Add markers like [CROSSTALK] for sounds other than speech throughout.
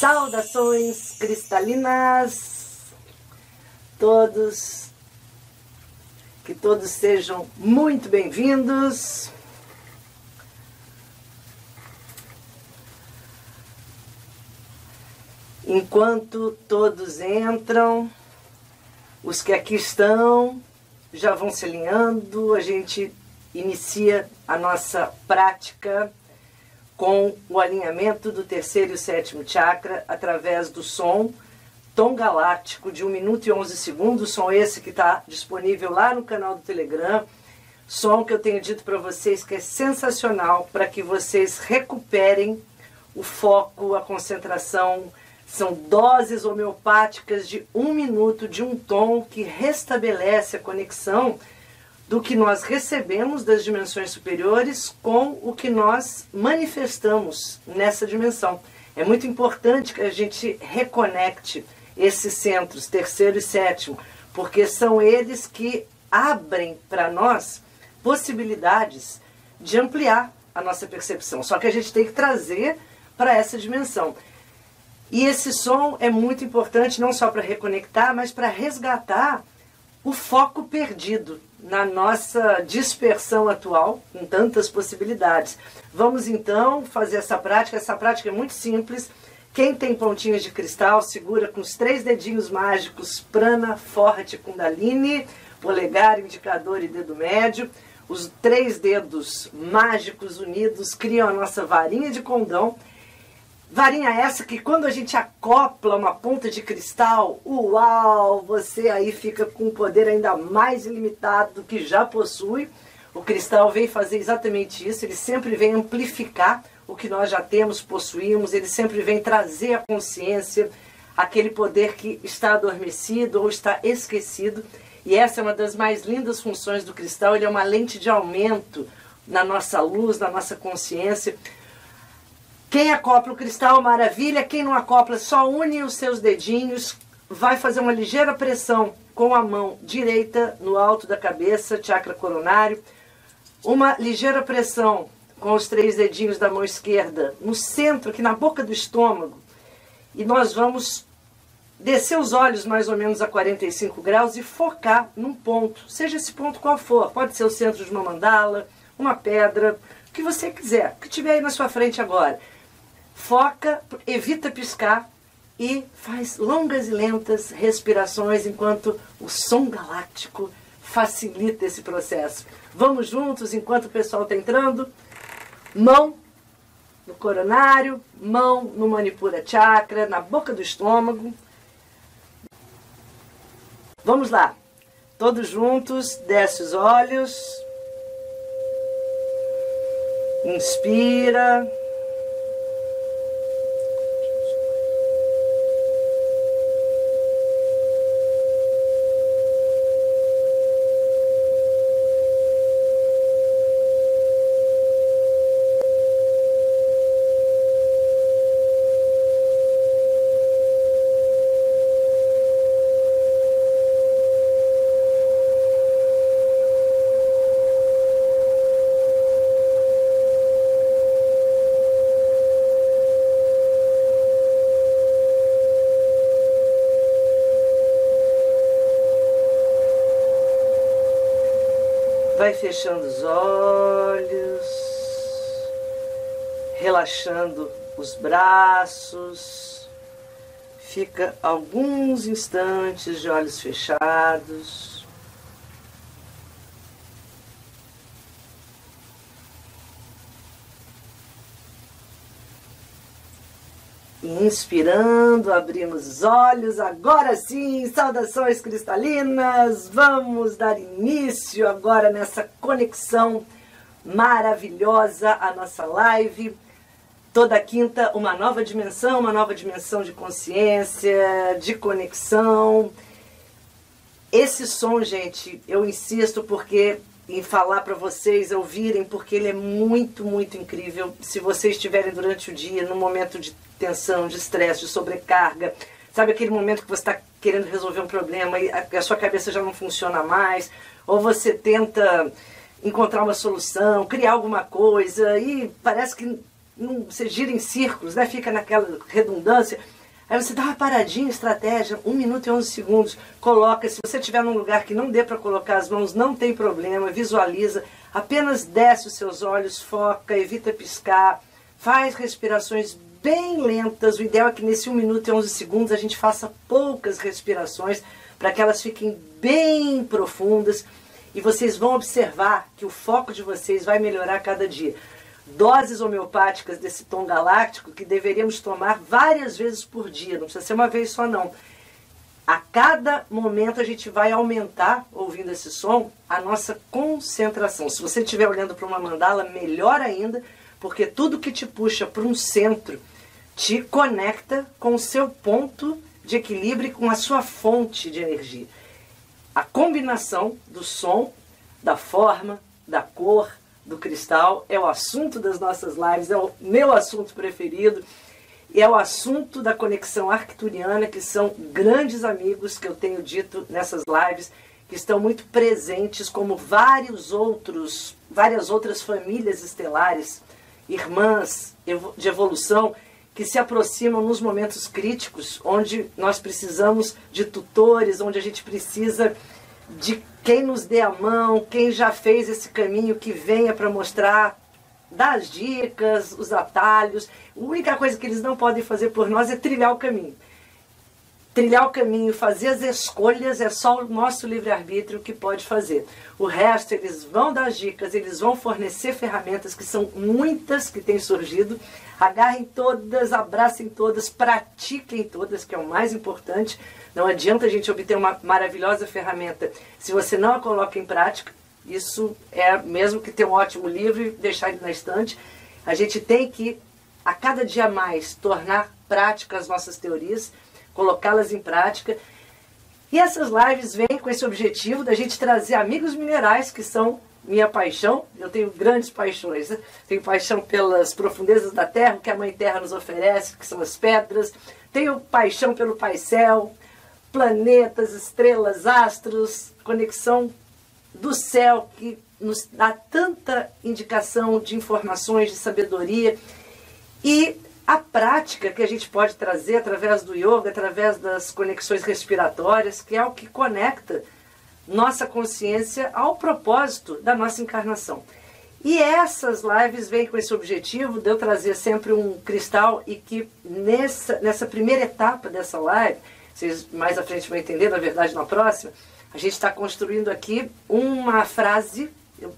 Saudações cristalinas, todos, que todos sejam muito bem-vindos. Enquanto todos entram, os que aqui estão já vão se alinhando, a gente inicia a nossa prática com o alinhamento do terceiro e sétimo chakra através do som tom galáctico de 1 minuto e 11 segundos, som esse que está disponível lá no canal do Telegram, som que eu tenho dito para vocês que é sensacional para que vocês recuperem o foco, a concentração. São doses homeopáticas de um minuto de um tom que restabelece a conexão do que nós recebemos das dimensões superiores com o que nós manifestamos nessa dimensão. É muito importante que a gente reconecte esses centros, terceiro e sétimo, porque são eles que abrem para nós possibilidades de ampliar a nossa percepção. Só que a gente tem que trazer para essa dimensão. E esse som é muito importante não só para reconectar, mas para resgatar o foco perdido na nossa dispersão atual, com tantas possibilidades. Vamos então fazer essa prática. Essa prática é muito simples. Quem tem pontinhas de cristal, segura com os três dedinhos mágicos Prana, Forte, Kundalini, polegar, indicador e dedo médio. Os três dedos mágicos unidos criam a nossa varinha de condão Varinha essa que quando a gente acopla uma ponta de cristal, uau, você aí fica com um poder ainda mais ilimitado do que já possui. O cristal vem fazer exatamente isso, ele sempre vem amplificar o que nós já temos, possuímos, ele sempre vem trazer a consciência, aquele poder que está adormecido ou está esquecido. E essa é uma das mais lindas funções do cristal, ele é uma lente de aumento na nossa luz, na nossa consciência quem acopla o cristal, maravilha. Quem não acopla, só une os seus dedinhos. Vai fazer uma ligeira pressão com a mão direita no alto da cabeça, chakra coronário. Uma ligeira pressão com os três dedinhos da mão esquerda no centro, aqui na boca do estômago. E nós vamos descer os olhos mais ou menos a 45 graus e focar num ponto, seja esse ponto qual for. Pode ser o centro de uma mandala, uma pedra, o que você quiser, o que tiver aí na sua frente agora. Foca, evita piscar e faz longas e lentas respirações enquanto o som galáctico facilita esse processo. Vamos juntos enquanto o pessoal está entrando. Mão no coronário, mão no Manipura Chakra, na boca do estômago. Vamos lá. Todos juntos, desce os olhos. Inspira. Fechando os olhos, relaxando os braços. Fica alguns instantes de olhos fechados. Inspirando, abrimos os olhos. Agora sim, saudações cristalinas. Vamos dar início agora nessa conexão maravilhosa à nossa live. Toda quinta, uma nova dimensão, uma nova dimensão de consciência, de conexão. Esse som, gente, eu insisto porque em falar para vocês ouvirem, porque ele é muito, muito incrível. Se vocês estiverem durante o dia num momento de tensão, de estresse, de sobrecarga, sabe aquele momento que você está querendo resolver um problema e a, a sua cabeça já não funciona mais, ou você tenta encontrar uma solução, criar alguma coisa e parece que não, você gira em círculos, né? fica naquela redundância. Aí você dá uma paradinha, estratégia, um minuto e 11 segundos, coloca. Se você estiver num lugar que não dê para colocar as mãos, não tem problema, visualiza. Apenas desce os seus olhos, foca, evita piscar, faz respirações bem lentas. O ideal é que nesse 1 minuto e 11 segundos a gente faça poucas respirações para que elas fiquem bem profundas e vocês vão observar que o foco de vocês vai melhorar cada dia doses homeopáticas desse tom galáctico que deveríamos tomar várias vezes por dia, não precisa ser uma vez só não. A cada momento a gente vai aumentar, ouvindo esse som, a nossa concentração. Se você estiver olhando para uma mandala, melhor ainda, porque tudo que te puxa para um centro te conecta com o seu ponto de equilíbrio, com a sua fonte de energia. A combinação do som, da forma, da cor, do cristal, é o assunto das nossas lives, é o meu assunto preferido, e é o assunto da conexão arcturiana, que são grandes amigos que eu tenho dito nessas lives, que estão muito presentes, como vários outros, várias outras famílias estelares, irmãs de evolução, que se aproximam nos momentos críticos, onde nós precisamos de tutores, onde a gente precisa de quem nos dê a mão, quem já fez esse caminho, que venha para mostrar, dar as dicas, os atalhos. A única coisa que eles não podem fazer por nós é trilhar o caminho. Trilhar o caminho, fazer as escolhas, é só o nosso livre-arbítrio que pode fazer. O resto, eles vão dar dicas, eles vão fornecer ferramentas, que são muitas que têm surgido. Agarrem todas, abracem todas, pratiquem todas, que é o mais importante não adianta a gente obter uma maravilhosa ferramenta se você não a coloca em prática. Isso é mesmo que ter um ótimo livro e deixar ele na estante. A gente tem que, a cada dia mais, tornar práticas as nossas teorias, colocá-las em prática. E essas lives vêm com esse objetivo da gente trazer amigos minerais, que são minha paixão. Eu tenho grandes paixões. Né? Tenho paixão pelas profundezas da terra, que a Mãe Terra nos oferece, que são as pedras. Tenho paixão pelo Pai Céu, planetas, estrelas, astros, conexão do céu que nos dá tanta indicação de informações, de sabedoria e a prática que a gente pode trazer através do yoga, através das conexões respiratórias, que é o que conecta nossa consciência ao propósito da nossa encarnação. E essas lives vêm com esse objetivo de eu trazer sempre um cristal e que nessa, nessa primeira etapa dessa live vocês mais à frente vão entender, na verdade, na próxima, a gente está construindo aqui uma frase,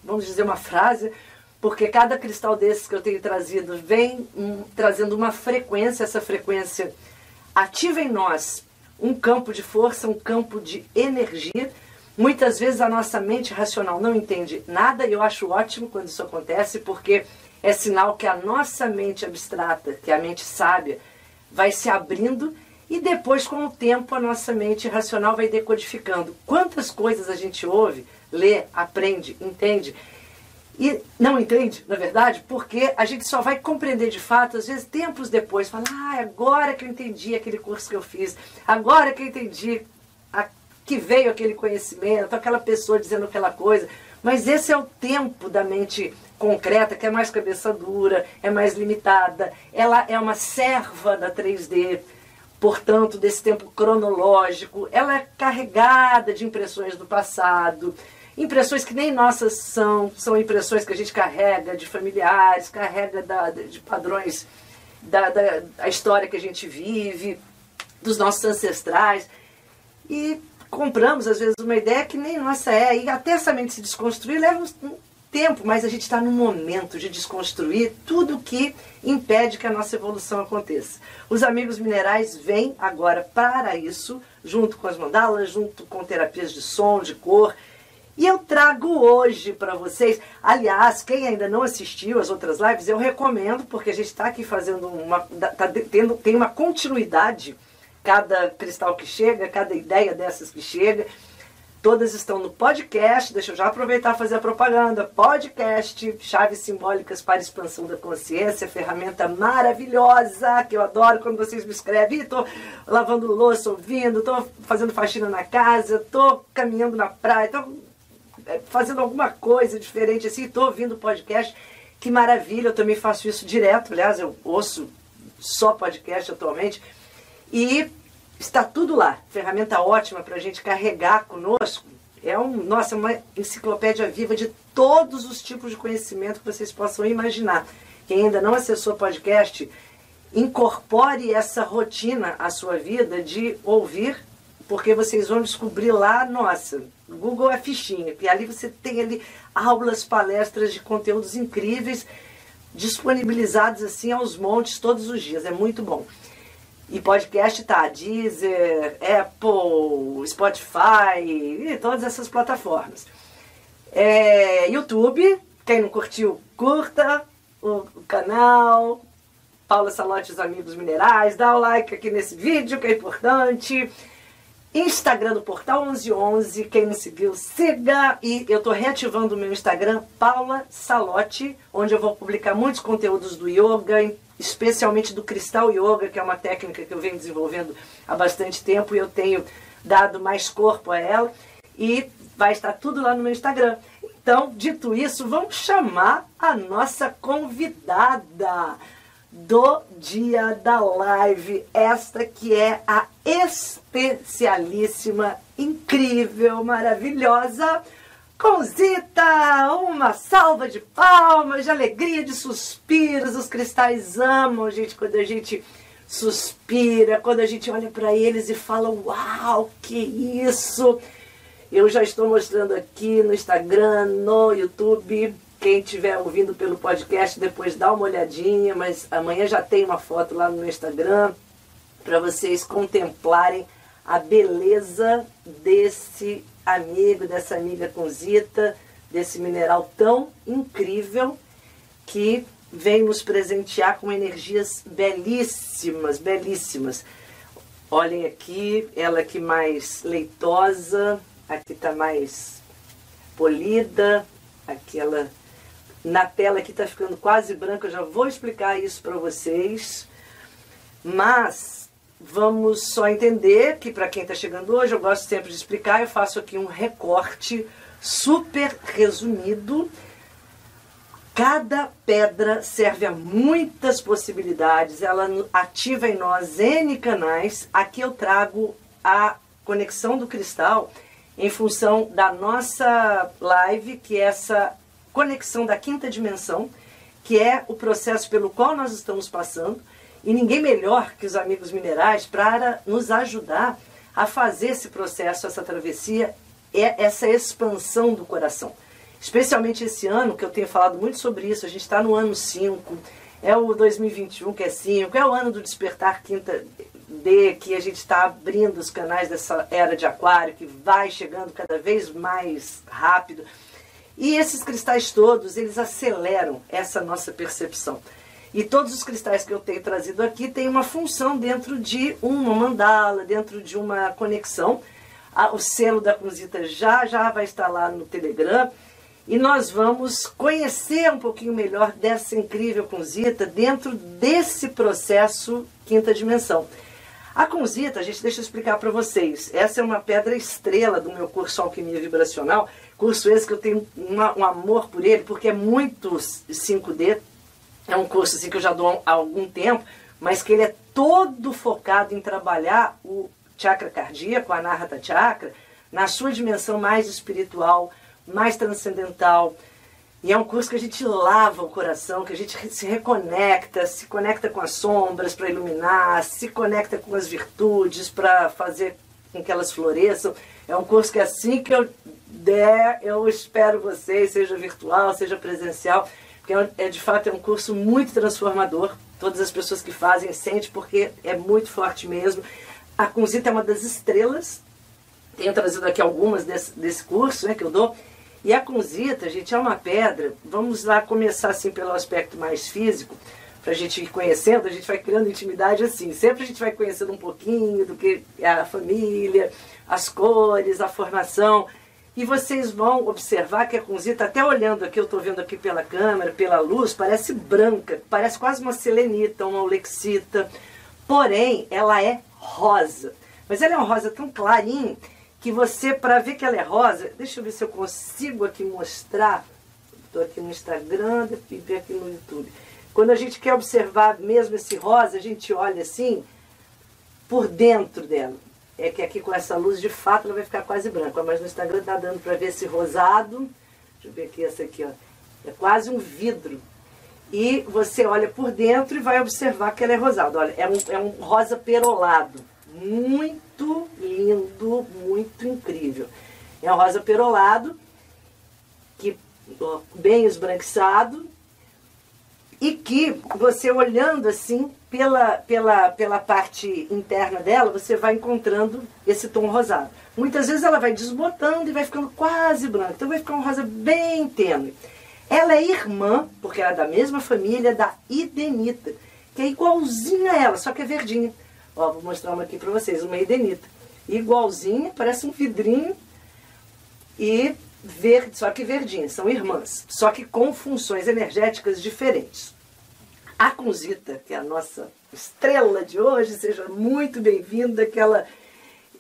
vamos dizer uma frase, porque cada cristal desses que eu tenho trazido vem um, trazendo uma frequência, essa frequência ativa em nós um campo de força, um campo de energia. Muitas vezes a nossa mente racional não entende nada e eu acho ótimo quando isso acontece, porque é sinal que a nossa mente abstrata, que é a mente sábia, vai se abrindo e depois, com o tempo, a nossa mente racional vai decodificando. Quantas coisas a gente ouve, lê, aprende, entende? E não entende, na verdade, porque a gente só vai compreender de fato, às vezes, tempos depois. Fala, ah, agora que eu entendi aquele curso que eu fiz, agora que eu entendi a, que veio aquele conhecimento, aquela pessoa dizendo aquela coisa. Mas esse é o tempo da mente concreta, que é mais cabeça dura, é mais limitada. Ela é uma serva da 3D portanto, desse tempo cronológico, ela é carregada de impressões do passado, impressões que nem nossas são, são impressões que a gente carrega de familiares, carrega da, de padrões da, da, da história que a gente vive, dos nossos ancestrais. E compramos, às vezes, uma ideia que nem nossa é. E até essa mente se desconstruir leva um tempo, mas a gente está no momento de desconstruir tudo que impede que a nossa evolução aconteça. Os amigos minerais vêm agora para isso, junto com as mandalas, junto com terapias de som, de cor. E eu trago hoje para vocês, aliás, quem ainda não assistiu as outras lives, eu recomendo, porque a gente está aqui fazendo uma. Tá tendo, tem uma continuidade, cada cristal que chega, cada ideia dessas que chega. Todas estão no podcast, deixa eu já aproveitar e fazer a propaganda. Podcast, Chaves Simbólicas para Expansão da Consciência, ferramenta maravilhosa, que eu adoro quando vocês me escrevem. Estou lavando louça, ouvindo, estou fazendo faxina na casa, estou caminhando na praia, estou é, fazendo alguma coisa diferente assim, estou ouvindo podcast. Que maravilha, eu também faço isso direto. Aliás, eu ouço só podcast atualmente. E Está tudo lá. Ferramenta ótima para a gente carregar conosco. É um, nossa, uma enciclopédia viva de todos os tipos de conhecimento que vocês possam imaginar. Quem ainda não acessou o podcast, incorpore essa rotina à sua vida de ouvir, porque vocês vão descobrir lá, nossa, Google é fichinha, e ali você tem ali aulas, palestras de conteúdos incríveis disponibilizados assim aos montes todos os dias. É muito bom. E podcast tá Deezer, Apple, Spotify e todas essas plataformas. É, YouTube, quem não curtiu, curta o, o canal. Paula Salote os Amigos Minerais, dá o like aqui nesse vídeo que é importante. Instagram do Portal 1111, quem não seguiu, siga. E eu estou reativando o meu Instagram, Paula Salote, onde eu vou publicar muitos conteúdos do yoga, especialmente do cristal yoga, que é uma técnica que eu venho desenvolvendo há bastante tempo e eu tenho dado mais corpo a ela. E vai estar tudo lá no meu Instagram. Então, dito isso, vamos chamar a nossa convidada do dia da live, esta que é a especialíssima, incrível, maravilhosa Conzita, uma salva de palmas, de alegria, de suspiros. Os cristais amam, gente, quando a gente suspira, quando a gente olha para eles e fala: Uau, que isso! Eu já estou mostrando aqui no Instagram, no YouTube. Quem estiver ouvindo pelo podcast, depois dá uma olhadinha, mas amanhã já tem uma foto lá no Instagram para vocês contemplarem a beleza desse amigo, dessa amiga Conzita, desse mineral tão incrível que vem nos presentear com energias belíssimas, belíssimas. Olhem aqui, ela aqui mais leitosa, aqui está mais polida, aquela na tela aqui está ficando quase branca, eu já vou explicar isso para vocês. Mas Vamos só entender que para quem está chegando hoje, eu gosto sempre de explicar, eu faço aqui um recorte super resumido. Cada pedra serve a muitas possibilidades, ela ativa em nós N canais. Aqui eu trago a conexão do cristal em função da nossa live, que é essa conexão da quinta dimensão, que é o processo pelo qual nós estamos passando. E ninguém melhor que os amigos minerais para nos ajudar a fazer esse processo, essa travessia, essa expansão do coração. Especialmente esse ano, que eu tenho falado muito sobre isso, a gente está no ano 5, é o 2021 que é 5, é o ano do despertar quinta D, que a gente está abrindo os canais dessa era de aquário, que vai chegando cada vez mais rápido. E esses cristais todos, eles aceleram essa nossa percepção. E todos os cristais que eu tenho trazido aqui têm uma função dentro de uma mandala, dentro de uma conexão. o selo da Cruzita já já vai estar lá no Telegram. E nós vamos conhecer um pouquinho melhor dessa incrível Cruzita dentro desse processo quinta dimensão. A Kunzita, gente, deixa eu explicar para vocês. Essa é uma pedra estrela do meu curso Alquimia Vibracional. Curso esse que eu tenho uma, um amor por ele, porque é muito 5D, é um curso assim, que eu já dou há algum tempo, mas que ele é todo focado em trabalhar o chakra cardíaco, a Anahata Chakra, na sua dimensão mais espiritual, mais transcendental. E é um curso que a gente lava o coração, que a gente se reconecta, se conecta com as sombras para iluminar, se conecta com as virtudes para fazer com que elas floresçam. É um curso que assim que eu der, eu espero vocês, seja virtual, seja presencial, porque é, é, de fato é um curso muito transformador. Todas as pessoas que fazem sentem porque é muito forte mesmo. A Kunzita é uma das estrelas Tenho trazido aqui algumas desse, desse curso né, que eu dou. E a kunzita, gente, é uma pedra. Vamos lá começar assim pelo aspecto mais físico, para a gente ir conhecendo, a gente vai criando intimidade assim. Sempre a gente vai conhecendo um pouquinho do que é a família, as cores, a formação. E vocês vão observar que a kunzita, até olhando aqui, eu estou vendo aqui pela câmera, pela luz, parece branca, parece quase uma selenita, uma olexita. Porém, ela é rosa. Mas ela é um rosa tão clarinho que você, para ver que ela é rosa, deixa eu ver se eu consigo aqui mostrar. Estou aqui no Instagram e ver aqui no YouTube. Quando a gente quer observar mesmo esse rosa, a gente olha assim por dentro dela. É que aqui com essa luz, de fato, ela vai ficar quase branca. Mas no Instagram está dando para ver esse rosado. Deixa eu ver aqui essa aqui, ó. É quase um vidro. E você olha por dentro e vai observar que ela é rosada. Olha, é um, é um rosa perolado. Muito lindo, muito incrível. É um rosa perolado, que ó, bem esbranquiçado, e que você olhando assim pela, pela, pela parte interna dela, você vai encontrando esse tom rosado. Muitas vezes ela vai desbotando e vai ficando quase branca, então vai ficar um rosa bem tênue. Ela é irmã, porque ela é da mesma família, da idenita, que é igualzinha a ela, só que é verdinha. Ó, vou mostrar uma aqui para vocês, uma idenita. Igualzinha, parece um vidrinho e verde, só que verdinha, são irmãs, só que com funções energéticas diferentes. A Kunzita, que é a nossa estrela de hoje, seja muito bem-vinda, que ela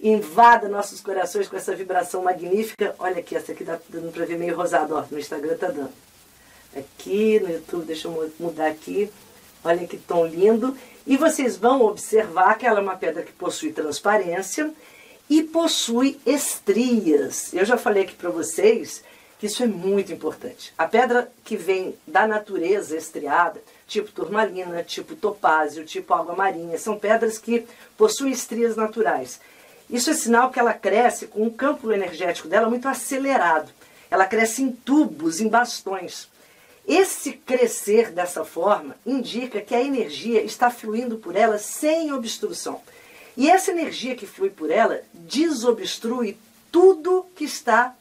invada nossos corações com essa vibração magnífica. Olha aqui, essa aqui dá dando para ver meio rosado, ó, no Instagram tá dando. Aqui no YouTube, deixa eu mudar aqui. Olha que tom lindo. E vocês vão observar que ela é uma pedra que possui transparência e possui estrias. Eu já falei aqui para vocês que isso é muito importante. A pedra que vem da natureza estriada, tipo turmalina, tipo topázio, tipo água marinha, são pedras que possuem estrias naturais. Isso é sinal que ela cresce com o campo energético dela muito acelerado. Ela cresce em tubos, em bastões. Esse crescer dessa forma indica que a energia está fluindo por ela sem obstrução. E essa energia que flui por ela desobstrui tudo que está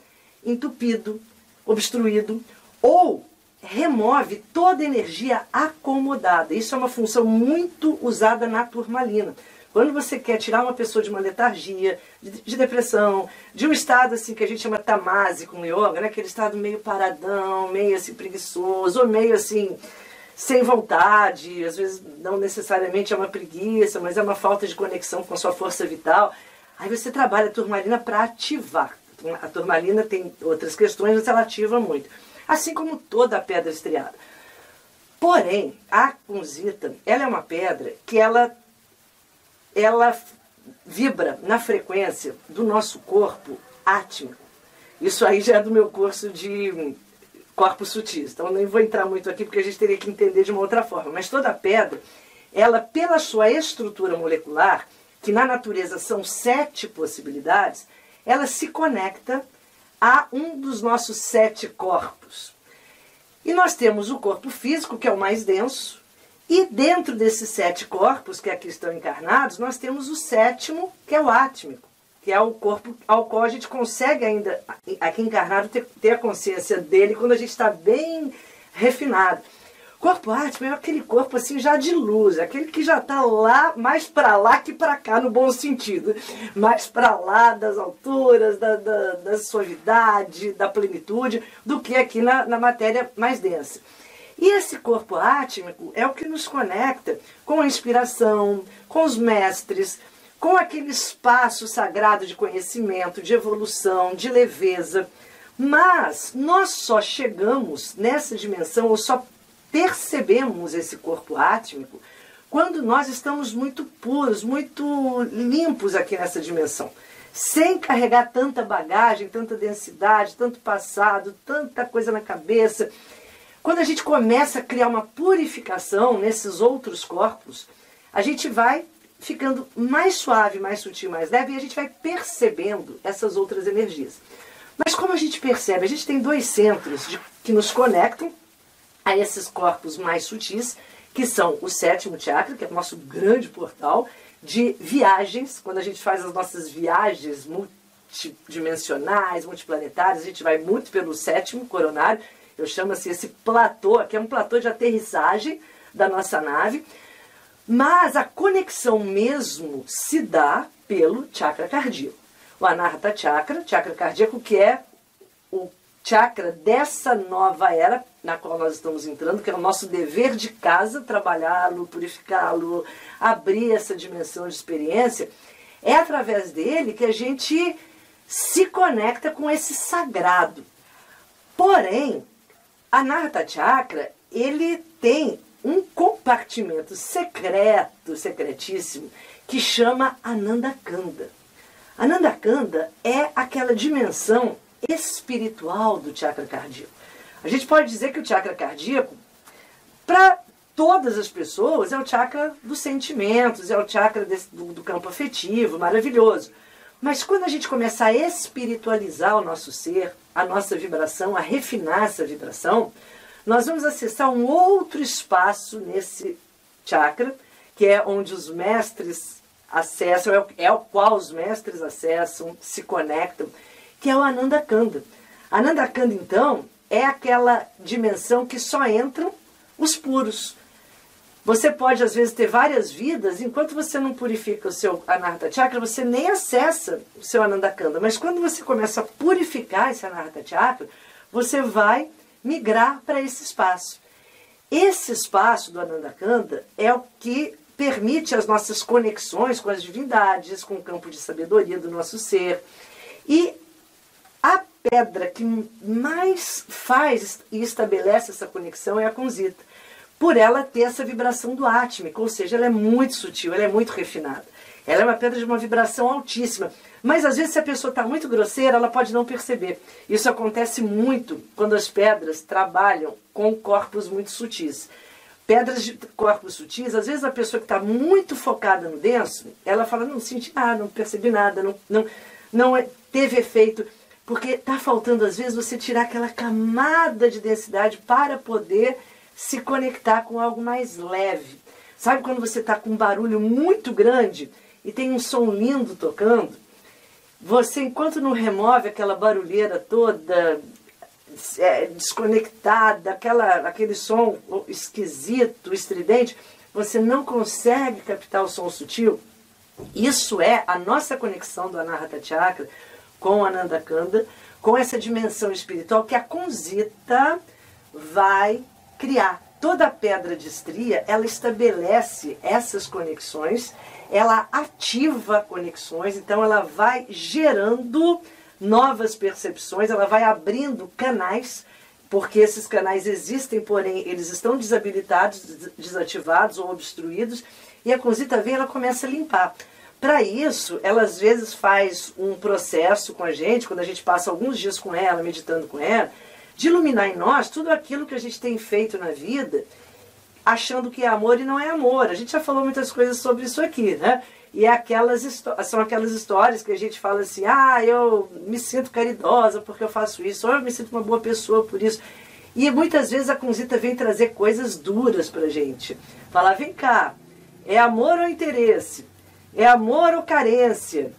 entupido, obstruído, ou remove toda energia acomodada. Isso é uma função muito usada na turmalina. Quando você quer tirar uma pessoa de uma letargia, de, de depressão, de um estado assim que a gente chama tamásico no yoga, né? aquele estado meio paradão, meio assim preguiçoso, ou meio assim sem vontade, às vezes não necessariamente é uma preguiça, mas é uma falta de conexão com a sua força vital. Aí você trabalha a turmalina para ativar. A turmalina tem outras questões, mas ela ativa muito. Assim como toda a pedra estriada. Porém, a kunzita, ela é uma pedra que ela ela vibra na frequência do nosso corpo átmico. Isso aí já é do meu curso de corpos sutis. Então nem vou entrar muito aqui porque a gente teria que entender de uma outra forma. Mas toda pedra, ela pela sua estrutura molecular, que na natureza são sete possibilidades, ela se conecta a um dos nossos sete corpos. E nós temos o corpo físico, que é o mais denso, e dentro desses sete corpos que aqui estão encarnados, nós temos o sétimo, que é o átmico, que é o corpo ao qual a gente consegue ainda, aqui encarnado, ter, ter a consciência dele quando a gente está bem refinado. Corpo átmico é aquele corpo assim já de luz, aquele que já está lá, mais para lá que para cá, no bom sentido. Mais para lá das alturas, da, da, da, suavidade, da plenitude, do que aqui na, na matéria mais densa. E esse corpo átmico é o que nos conecta com a inspiração, com os mestres, com aquele espaço sagrado de conhecimento, de evolução, de leveza. Mas nós só chegamos nessa dimensão, ou só percebemos esse corpo átmico, quando nós estamos muito puros, muito limpos aqui nessa dimensão. Sem carregar tanta bagagem, tanta densidade, tanto passado, tanta coisa na cabeça quando a gente começa a criar uma purificação nesses outros corpos, a gente vai ficando mais suave, mais sutil, mais leve e a gente vai percebendo essas outras energias. Mas como a gente percebe? A gente tem dois centros de, que nos conectam a esses corpos mais sutis, que são o sétimo chakra, que é o nosso grande portal de viagens, quando a gente faz as nossas viagens multidimensionais, multiplanetários, a gente vai muito pelo sétimo coronário, eu chamo assim esse platô, que é um platô de aterrissagem da nossa nave, mas a conexão mesmo se dá pelo chakra cardíaco. O Anahata Chakra, chakra cardíaco, que é chakra dessa nova era na qual nós estamos entrando, que é o nosso dever de casa, trabalhá-lo, purificá-lo, abrir essa dimensão de experiência, é através dele que a gente se conecta com esse sagrado. Porém, a Narata Chakra, ele tem um compartimento secreto, secretíssimo, que chama Ananda Kanda. Ananda Kanda é aquela dimensão espiritual do chakra cardíaco. A gente pode dizer que o chakra cardíaco, para todas as pessoas, é o chakra dos sentimentos, é o chakra desse, do, do campo afetivo, maravilhoso. Mas quando a gente começa a espiritualizar o nosso ser, a nossa vibração, a refinar essa vibração, nós vamos acessar um outro espaço nesse chakra, que é onde os mestres acessam, é o, é qual os mestres acessam, se conectam, que é o Ananda Kanda. Ananda Kanda, então, é aquela dimensão que só entram os puros. Você pode, às vezes, ter várias vidas, enquanto você não purifica o seu Anahata Chakra, você nem acessa o seu Ananda Kanda. Mas quando você começa a purificar esse Anahata Chakra, você vai migrar para esse espaço. Esse espaço do Anandakanda é o que permite as nossas conexões com as divindades, com o campo de sabedoria do nosso ser. E a pedra que mais faz e estabelece essa conexão é a Conzita, por ela ter essa vibração do átmico, ou seja, ela é muito sutil, ela é muito refinada. Ela é uma pedra de uma vibração altíssima. Mas às vezes, se a pessoa está muito grosseira, ela pode não perceber. Isso acontece muito quando as pedras trabalham com corpos muito sutis. Pedras de corpos sutis, às vezes a pessoa que está muito focada no denso, ela fala: não senti nada, não percebi nada, não, não, não é, teve efeito. Porque está faltando, às vezes, você tirar aquela camada de densidade para poder se conectar com algo mais leve. Sabe quando você está com um barulho muito grande e tem um som lindo tocando? Você, enquanto não remove aquela barulheira toda é, desconectada, aquela, aquele som esquisito, estridente, você não consegue captar o som sutil. Isso é a nossa conexão do Anahata Chakra com o Anandakanda, com essa dimensão espiritual que a Conzita vai criar. Toda pedra de estria, ela estabelece essas conexões ela ativa conexões, então ela vai gerando novas percepções, ela vai abrindo canais, porque esses canais existem, porém eles estão desabilitados, desativados ou obstruídos, e a Conzita vem ela começa a limpar. Para isso, ela às vezes faz um processo com a gente, quando a gente passa alguns dias com ela, meditando com ela, de iluminar em nós tudo aquilo que a gente tem feito na vida achando que é amor e não é amor. A gente já falou muitas coisas sobre isso aqui, né? E é aquelas são aquelas histórias que a gente fala assim: ah, eu me sinto caridosa porque eu faço isso, ou eu me sinto uma boa pessoa por isso. E muitas vezes a Conzita vem trazer coisas duras pra gente. Falar: vem cá, é amor ou interesse? É amor ou carência?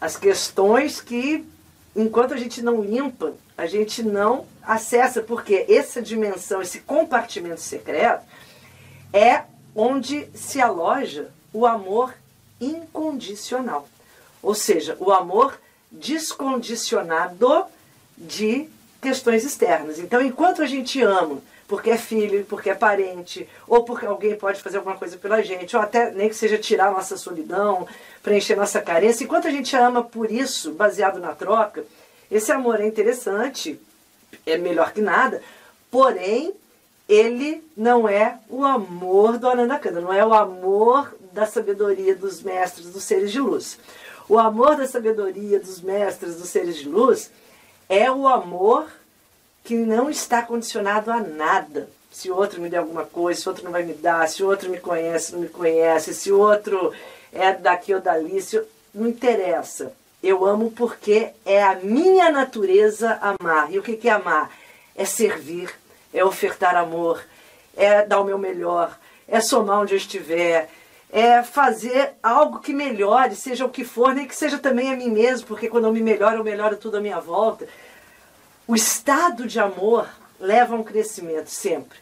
As questões que, enquanto a gente não limpa, a gente não acessa, porque essa dimensão, esse compartimento secreto, é onde se aloja o amor incondicional. Ou seja, o amor descondicionado de questões externas. Então, enquanto a gente ama porque é filho, porque é parente, ou porque alguém pode fazer alguma coisa pela gente, ou até nem que seja tirar nossa solidão, preencher nossa carência, enquanto a gente ama por isso, baseado na troca, esse amor é interessante, é melhor que nada, porém ele não é o amor do Anandakanda, não é o amor da sabedoria dos mestres dos seres de luz. O amor da sabedoria dos mestres dos seres de luz é o amor que não está condicionado a nada. Se o outro me der alguma coisa, se o outro não vai me dar, se o outro me conhece, não me conhece, se o outro é daqui ou dali, se não interessa. Eu amo porque é a minha natureza amar. E o que é amar? É servir, é ofertar amor, é dar o meu melhor, é somar onde eu estiver, é fazer algo que melhore, seja o que for, nem que seja também a mim mesmo, porque quando eu me melhoro, eu melhoro tudo à minha volta. O estado de amor leva a um crescimento sempre,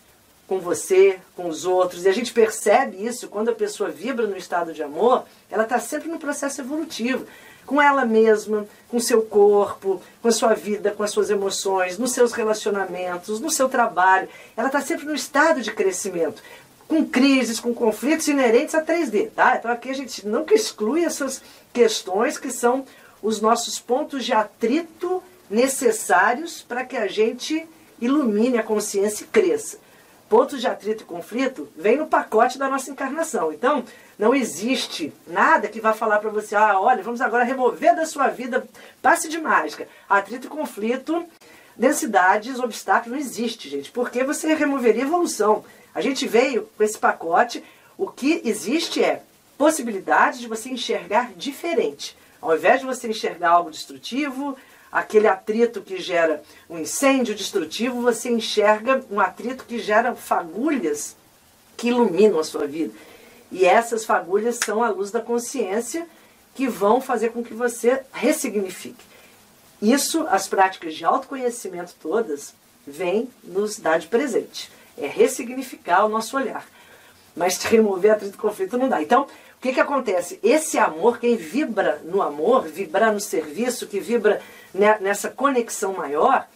com você, com os outros, e a gente percebe isso quando a pessoa vibra no estado de amor, ela está sempre no processo evolutivo com ela mesma, com seu corpo, com a sua vida, com as suas emoções, nos seus relacionamentos, no seu trabalho. Ela está sempre no estado de crescimento com crises, com conflitos inerentes a 3D, tá? Então aqui a gente nunca exclui essas questões que são os nossos pontos de atrito necessários para que a gente ilumine a consciência e cresça. Pontos de atrito e conflito vem no pacote da nossa encarnação. Então, não existe nada que vá falar para você, ah, olha, vamos agora remover da sua vida passe de mágica. Atrito e conflito, densidades, obstáculos, não existe, gente, porque você removeria evolução. A gente veio com esse pacote. O que existe é possibilidade de você enxergar diferente. Ao invés de você enxergar algo destrutivo, aquele atrito que gera um incêndio destrutivo, você enxerga um atrito que gera fagulhas que iluminam a sua vida. E essas fagulhas são a luz da consciência que vão fazer com que você ressignifique. Isso, as práticas de autoconhecimento todas, vêm nos dar de presente é ressignificar o nosso olhar. Mas [LAUGHS] remover atrito e conflito não dá. Então, o que, que acontece? Esse amor, quem vibra no amor, vibra no serviço, que vibra nessa conexão maior,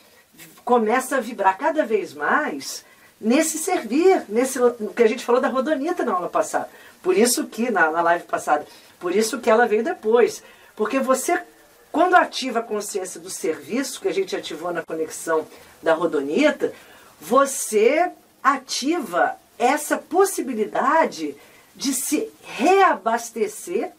começa a vibrar cada vez mais nesse servir, nesse que a gente falou da Rodonita na aula passada. Por isso que, na, na live passada, por isso que ela veio depois. Porque você, quando ativa a consciência do serviço, que a gente ativou na conexão da Rodonita, você ativa essa possibilidade de se reabastecer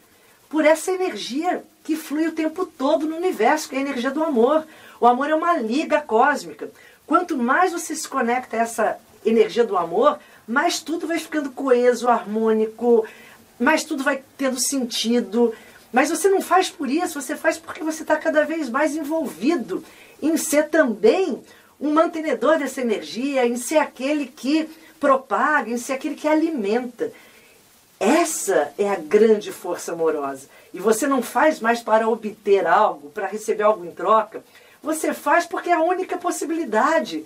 por essa energia que flui o tempo todo no universo, que é a energia do amor. O amor é uma liga cósmica. Quanto mais você se conecta a essa energia do amor, mais tudo vai ficando coeso, harmônico, mais tudo vai tendo sentido. Mas você não faz por isso, você faz porque você está cada vez mais envolvido em ser também um mantenedor dessa energia, em ser aquele que propaga, em ser aquele que alimenta. Essa é a grande força amorosa. E você não faz mais para obter algo, para receber algo em troca. Você faz porque é a única possibilidade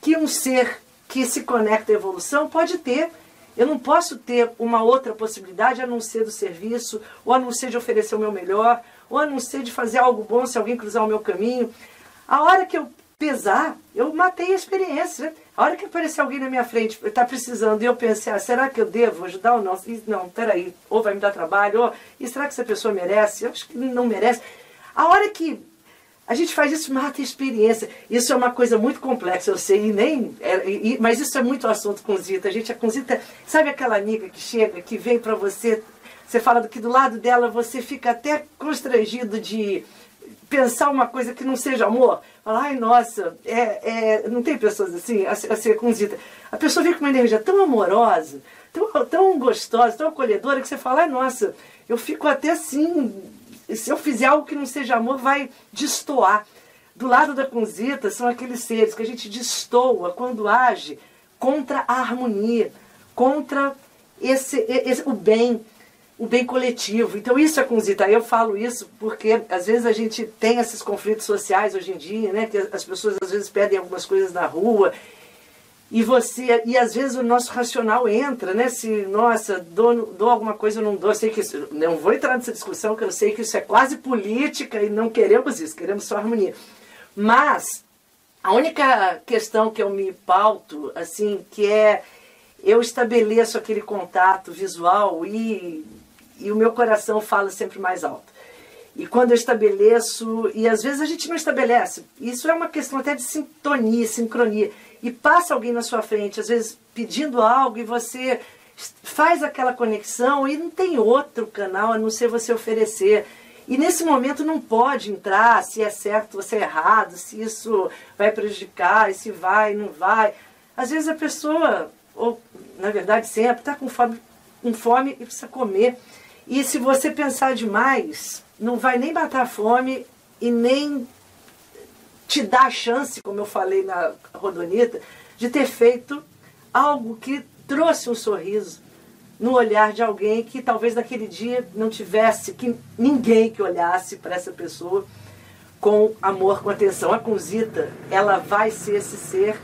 que um ser que se conecta à evolução pode ter. Eu não posso ter uma outra possibilidade a não ser do serviço, ou a não ser de oferecer o meu melhor, ou a não ser de fazer algo bom se alguém cruzar o meu caminho. A hora que eu pesar, eu matei a experiência. A hora que aparecer alguém na minha frente, está precisando, e eu pensei, ah, será que eu devo ajudar ou não? E, não, peraí, ou vai me dar trabalho, ou e será que essa pessoa merece? Eu acho que não merece. A hora que a gente faz isso, mata a experiência. Isso é uma coisa muito complexa, eu sei, e nem. É, e, mas isso é muito assunto com Zita. A gente, a Zita, sabe aquela amiga que chega, que vem para você, você fala que do lado dela você fica até constrangido de pensar uma coisa que não seja amor. Falar, ai, nossa, é, é, não tem pessoas assim, a, a conduzida. A pessoa vem com uma energia tão amorosa, tão, tão gostosa, tão acolhedora, que você fala, ai, nossa, eu fico até assim, se eu fizer algo que não seja amor, vai destoar. Do lado da Kunzita são aqueles seres que a gente destoa quando age contra a harmonia, contra esse, esse o bem, o bem coletivo. Então isso é com Zita. Eu falo isso porque às vezes a gente tem esses conflitos sociais hoje em dia, né? Que as pessoas às vezes pedem algumas coisas na rua e você e às vezes o nosso racional entra, né? Se nossa dou, dou alguma coisa ou não dou, sei que isso, não vou entrar nessa discussão que eu sei que isso é quase política e não queremos isso, queremos só harmonia. Mas a única questão que eu me pauto, assim, que é eu estabeleço aquele contato visual e e o meu coração fala sempre mais alto. E quando eu estabeleço, e às vezes a gente não estabelece, isso é uma questão até de sintonia, sincronia. E passa alguém na sua frente, às vezes pedindo algo, e você faz aquela conexão e não tem outro canal a não ser você oferecer. E nesse momento não pode entrar se é certo se é errado, se isso vai prejudicar, se vai, não vai. Às vezes a pessoa, ou na verdade sempre, está com fome, com fome e precisa comer. E se você pensar demais, não vai nem matar fome e nem te dar a chance, como eu falei na Rodonita, de ter feito algo que trouxe um sorriso, no olhar de alguém que talvez naquele dia não tivesse que ninguém que olhasse para essa pessoa com amor, com atenção. A Conzita, ela vai ser esse ser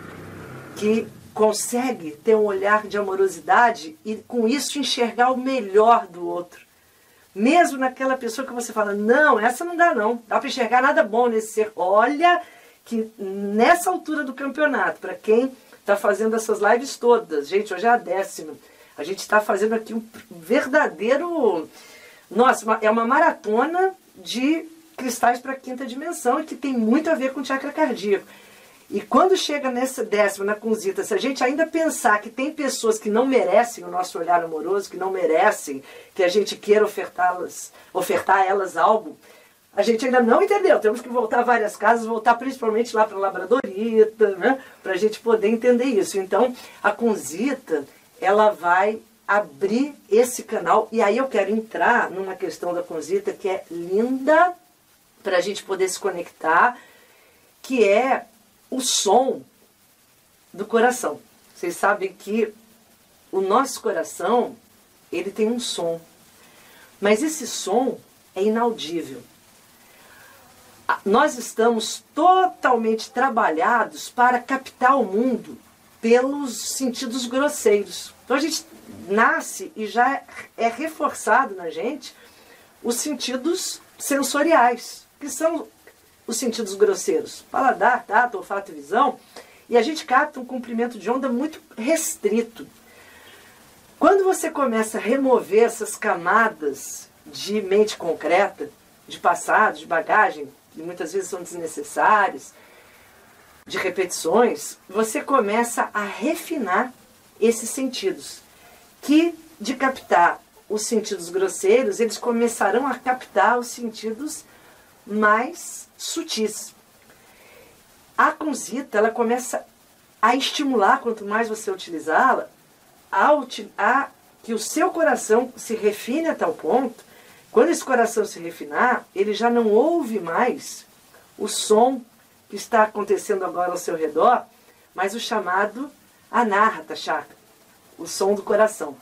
que consegue ter um olhar de amorosidade e com isso enxergar o melhor do outro. Mesmo naquela pessoa que você fala, não, essa não dá não, dá para enxergar nada bom nesse ser. Olha que nessa altura do campeonato, para quem está fazendo essas lives todas, gente, hoje é a décima, a gente está fazendo aqui um verdadeiro. Nossa, é uma maratona de cristais para quinta dimensão e que tem muito a ver com chakra cardíaco. E quando chega nessa décima, na Kunzita, se a gente ainda pensar que tem pessoas que não merecem o nosso olhar amoroso, que não merecem que a gente queira ofertá-las, ofertar a elas algo, a gente ainda não entendeu. Temos que voltar várias casas, voltar principalmente lá para a Labradorita, né? para a gente poder entender isso. Então, a Kunzita, ela vai abrir esse canal. E aí eu quero entrar numa questão da Conzita que é linda para a gente poder se conectar, que é o som do coração. Vocês sabem que o nosso coração, ele tem um som. Mas esse som é inaudível. Nós estamos totalmente trabalhados para captar o mundo pelos sentidos grosseiros. Então a gente nasce e já é reforçado na gente os sentidos sensoriais, que são os sentidos grosseiros, paladar, tato, olfato e visão, e a gente capta um comprimento de onda muito restrito. Quando você começa a remover essas camadas de mente concreta, de passado, de bagagem, que muitas vezes são desnecessárias, de repetições, você começa a refinar esses sentidos, que de captar os sentidos grosseiros, eles começarão a captar os sentidos mais sutis. A conzita, ela começa a estimular, quanto mais você utilizá-la, a, a que o seu coração se refine a tal ponto, quando esse coração se refinar, ele já não ouve mais o som que está acontecendo agora ao seu redor, mas o chamado anahata chakra, o som do coração.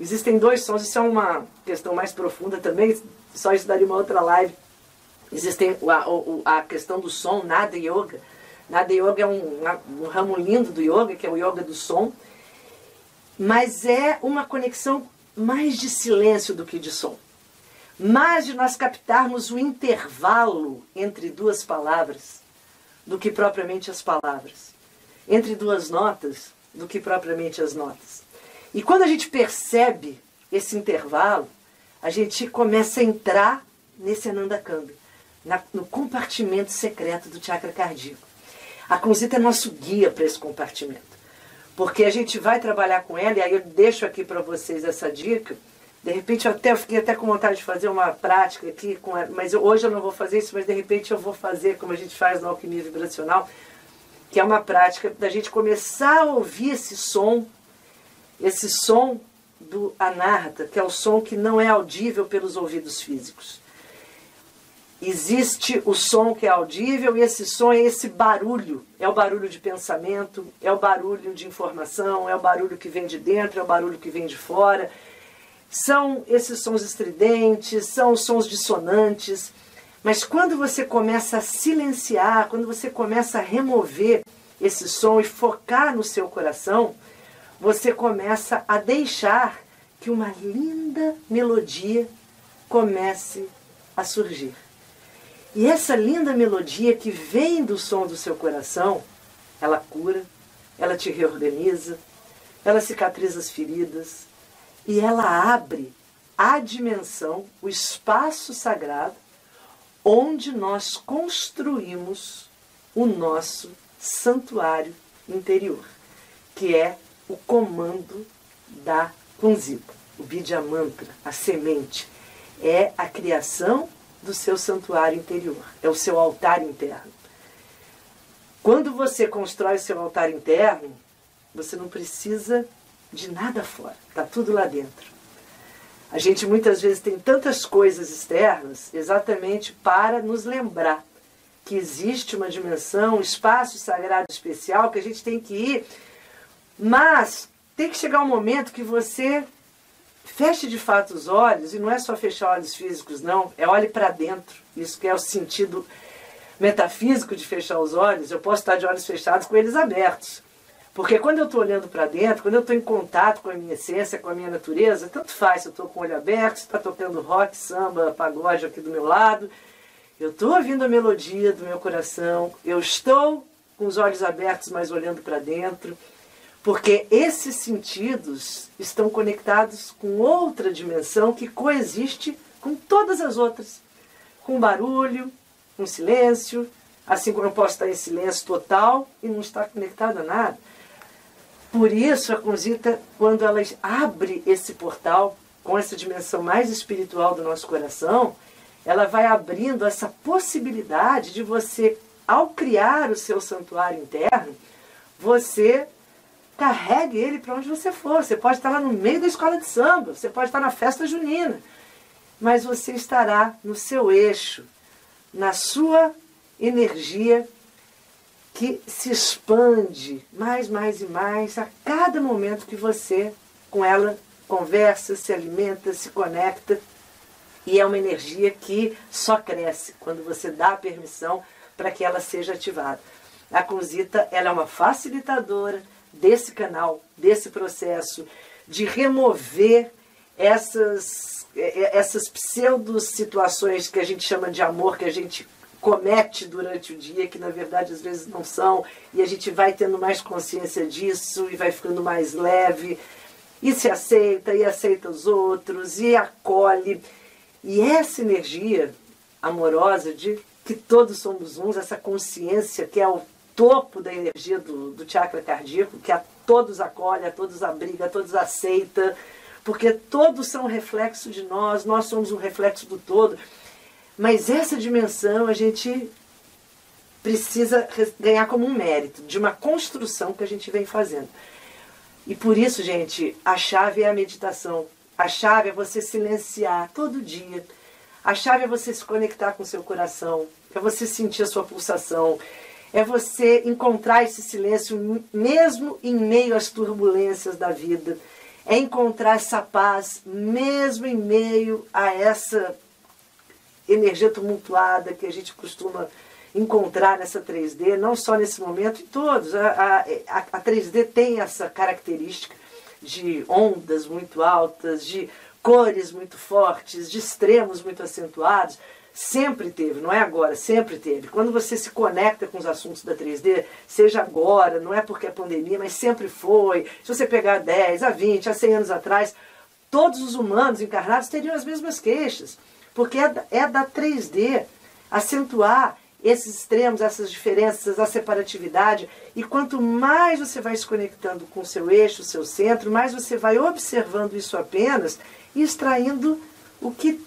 Existem dois sons, isso é uma questão mais profunda também, só isso daria uma outra live. Existem a, a questão do som, nada yoga. Nada yoga é um, um ramo lindo do yoga, que é o yoga do som, mas é uma conexão mais de silêncio do que de som. Mais de nós captarmos o intervalo entre duas palavras do que propriamente as palavras, entre duas notas do que propriamente as notas. E quando a gente percebe esse intervalo, a gente começa a entrar nesse Ananda na, no compartimento secreto do chakra cardíaco. A Conzita é nosso guia para esse compartimento. Porque a gente vai trabalhar com ela, e aí eu deixo aqui para vocês essa dica. De repente eu até eu fiquei até com vontade de fazer uma prática aqui, com ela, mas eu, hoje eu não vou fazer isso, mas de repente eu vou fazer como a gente faz na alquimia vibracional, que é uma prática da gente começar a ouvir esse som esse som do anarta, que é o som que não é audível pelos ouvidos físicos. Existe o som que é audível e esse som é esse barulho. É o barulho de pensamento, é o barulho de informação, é o barulho que vem de dentro, é o barulho que vem de fora. São esses sons estridentes, são os sons dissonantes. Mas quando você começa a silenciar, quando você começa a remover esse som e focar no seu coração, você começa a deixar que uma linda melodia comece a surgir. E essa linda melodia que vem do som do seu coração, ela cura, ela te reorganiza, ela cicatriza as feridas e ela abre a dimensão, o espaço sagrado, onde nós construímos o nosso santuário interior, que é o comando da Kunzita, o Vidya Mantra, a semente. É a criação do seu santuário interior, é o seu altar interno. Quando você constrói seu altar interno, você não precisa de nada fora, está tudo lá dentro. A gente muitas vezes tem tantas coisas externas exatamente para nos lembrar que existe uma dimensão, um espaço sagrado especial que a gente tem que ir mas tem que chegar um momento que você feche de fato os olhos, e não é só fechar olhos físicos, não, é olhe para dentro. Isso que é o sentido metafísico de fechar os olhos. Eu posso estar de olhos fechados com eles abertos. Porque quando eu estou olhando para dentro, quando eu estou em contato com a minha essência, com a minha natureza, tanto faz se eu estou com o olho aberto, se está tocando rock, samba, pagode aqui do meu lado, eu estou ouvindo a melodia do meu coração, eu estou com os olhos abertos, mas olhando para dentro, porque esses sentidos estão conectados com outra dimensão que coexiste com todas as outras, com barulho, com silêncio, assim como eu posso estar em silêncio total e não estar conectado a nada. Por isso, a Conzita, quando ela abre esse portal com essa dimensão mais espiritual do nosso coração, ela vai abrindo essa possibilidade de você, ao criar o seu santuário interno, você carregue ele para onde você for. Você pode estar lá no meio da escola de samba, você pode estar na festa junina, mas você estará no seu eixo, na sua energia que se expande mais, mais e mais a cada momento que você com ela conversa, se alimenta, se conecta. E é uma energia que só cresce quando você dá a permissão para que ela seja ativada. A Conzita ela é uma facilitadora desse canal, desse processo de remover essas, essas pseudo situações que a gente chama de amor, que a gente comete durante o dia, que na verdade às vezes não são, e a gente vai tendo mais consciência disso e vai ficando mais leve, e se aceita, e aceita os outros, e acolhe. E essa energia amorosa de que todos somos uns, essa consciência que é o topo da energia do, do chakra cardíaco, que a todos acolhe, a todos abriga, a todos aceita, porque todos são reflexo de nós, nós somos um reflexo do todo. Mas essa dimensão a gente precisa ganhar como um mérito de uma construção que a gente vem fazendo. E por isso, gente, a chave é a meditação. A chave é você silenciar todo dia. A chave é você se conectar com seu coração, é você sentir a sua pulsação, é você encontrar esse silêncio mesmo em meio às turbulências da vida. É encontrar essa paz mesmo em meio a essa energia tumultuada que a gente costuma encontrar nessa 3D, não só nesse momento, em todos. A, a, a 3D tem essa característica de ondas muito altas, de cores muito fortes, de extremos muito acentuados. Sempre teve, não é agora, sempre teve. Quando você se conecta com os assuntos da 3D, seja agora, não é porque é pandemia, mas sempre foi. Se você pegar 10, a 20, a 100 anos atrás, todos os humanos encarnados teriam as mesmas queixas porque é da, é da 3D acentuar esses extremos, essas diferenças, a separatividade. E quanto mais você vai se conectando com o seu eixo, o seu centro, mais você vai observando isso apenas e extraindo o que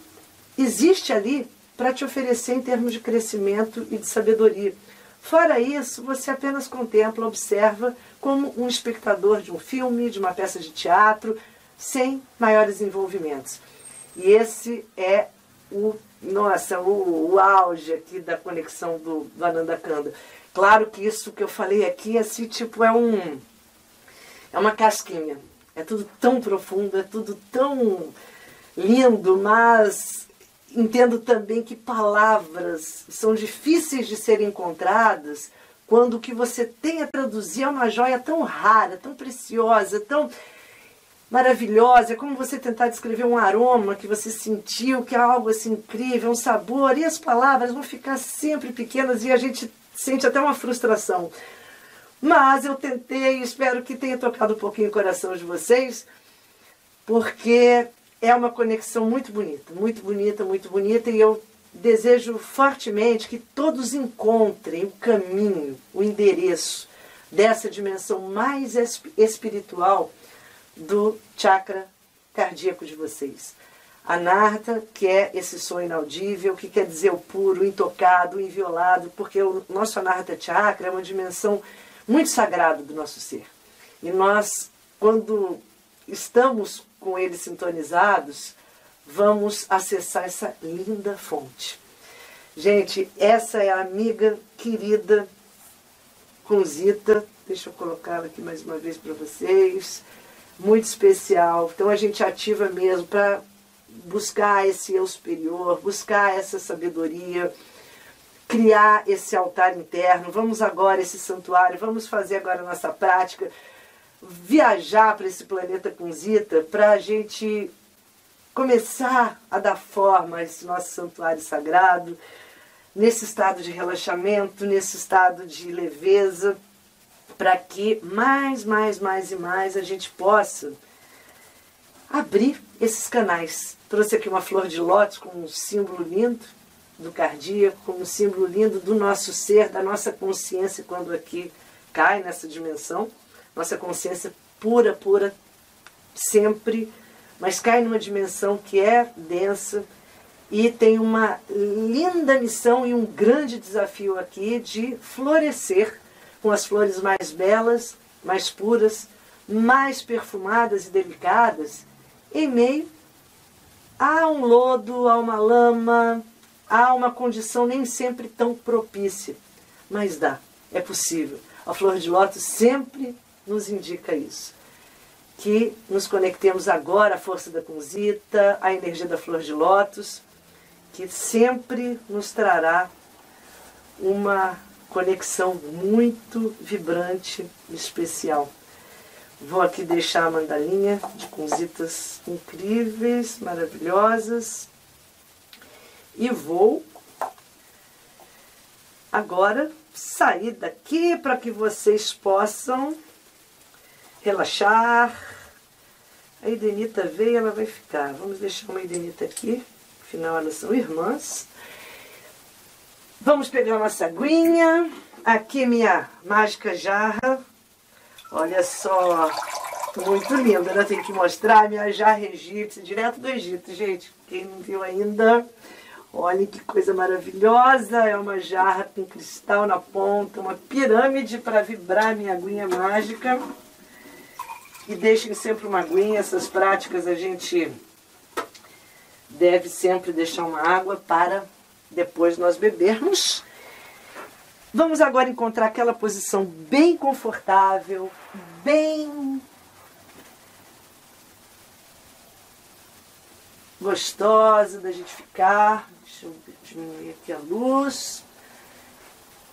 existe ali para te oferecer em termos de crescimento e de sabedoria. Fora isso, você apenas contempla, observa como um espectador de um filme, de uma peça de teatro, sem maiores envolvimentos. E esse é o, nossa, o, o auge aqui da conexão do, do Ananda Kanda. Claro que isso que eu falei aqui, assim, tipo, é um. É uma casquinha. É tudo tão profundo, é tudo tão lindo, mas entendo também que palavras são difíceis de serem encontradas quando o que você tem a traduzir é uma joia tão rara, tão preciosa, tão maravilhosa, é como você tentar descrever um aroma que você sentiu, que é algo assim incrível, um sabor, e as palavras vão ficar sempre pequenas e a gente sente até uma frustração. Mas eu tentei, espero que tenha tocado um pouquinho o coração de vocês, porque é uma conexão muito bonita, muito bonita, muito bonita, e eu desejo fortemente que todos encontrem o caminho, o endereço dessa dimensão mais espiritual do chakra cardíaco de vocês. A Narta, que é esse som inaudível, que quer dizer o puro, o intocado, o inviolado, porque o nosso Anarta Chakra é uma dimensão muito sagrada do nosso ser. E nós, quando estamos com ele sintonizados, vamos acessar essa linda fonte. Gente, essa é a amiga querida Conzita. Deixa eu colocá-la aqui mais uma vez para vocês muito especial. Então a gente ativa mesmo para buscar esse eu superior, buscar essa sabedoria, criar esse altar interno. Vamos agora esse santuário, vamos fazer agora a nossa prática, viajar para esse planeta com Zita para a gente começar a dar forma a esse nosso santuário sagrado, nesse estado de relaxamento, nesse estado de leveza, para que mais, mais, mais e mais a gente possa abrir esses canais. Trouxe aqui uma flor de lótus com um símbolo lindo do cardíaco, com um símbolo lindo do nosso ser, da nossa consciência quando aqui cai nessa dimensão. Nossa consciência pura, pura, sempre mas cai numa dimensão que é densa e tem uma linda missão e um grande desafio aqui de florescer com as flores mais belas, mais puras, mais perfumadas e delicadas, em meio a um lodo, a uma lama, a uma condição nem sempre tão propícia. Mas dá, é possível. A flor de lótus sempre nos indica isso que nos conectemos agora à força da Kunzita, à energia da flor de lótus, que sempre nos trará uma conexão muito vibrante e especial. Vou aqui deixar a mandalinha de kunzitas incríveis, maravilhosas. E vou agora sair daqui para que vocês possam relaxar. A Idenita veio, ela vai ficar. Vamos deixar uma Idenita aqui, afinal elas são irmãs. Vamos pegar nossa aguinha. Aqui minha mágica jarra. Olha só, muito linda, né? Tem que mostrar minha jarra egípcia, direto do Egito, gente. Quem não viu ainda, olha que coisa maravilhosa. É uma jarra com cristal na ponta, uma pirâmide para vibrar minha aguinha mágica. E deixem sempre uma aguinha, essas práticas a gente deve sempre deixar uma água para depois nós bebermos. Vamos agora encontrar aquela posição bem confortável, bem gostosa da gente ficar. Deixa eu diminuir aqui a luz.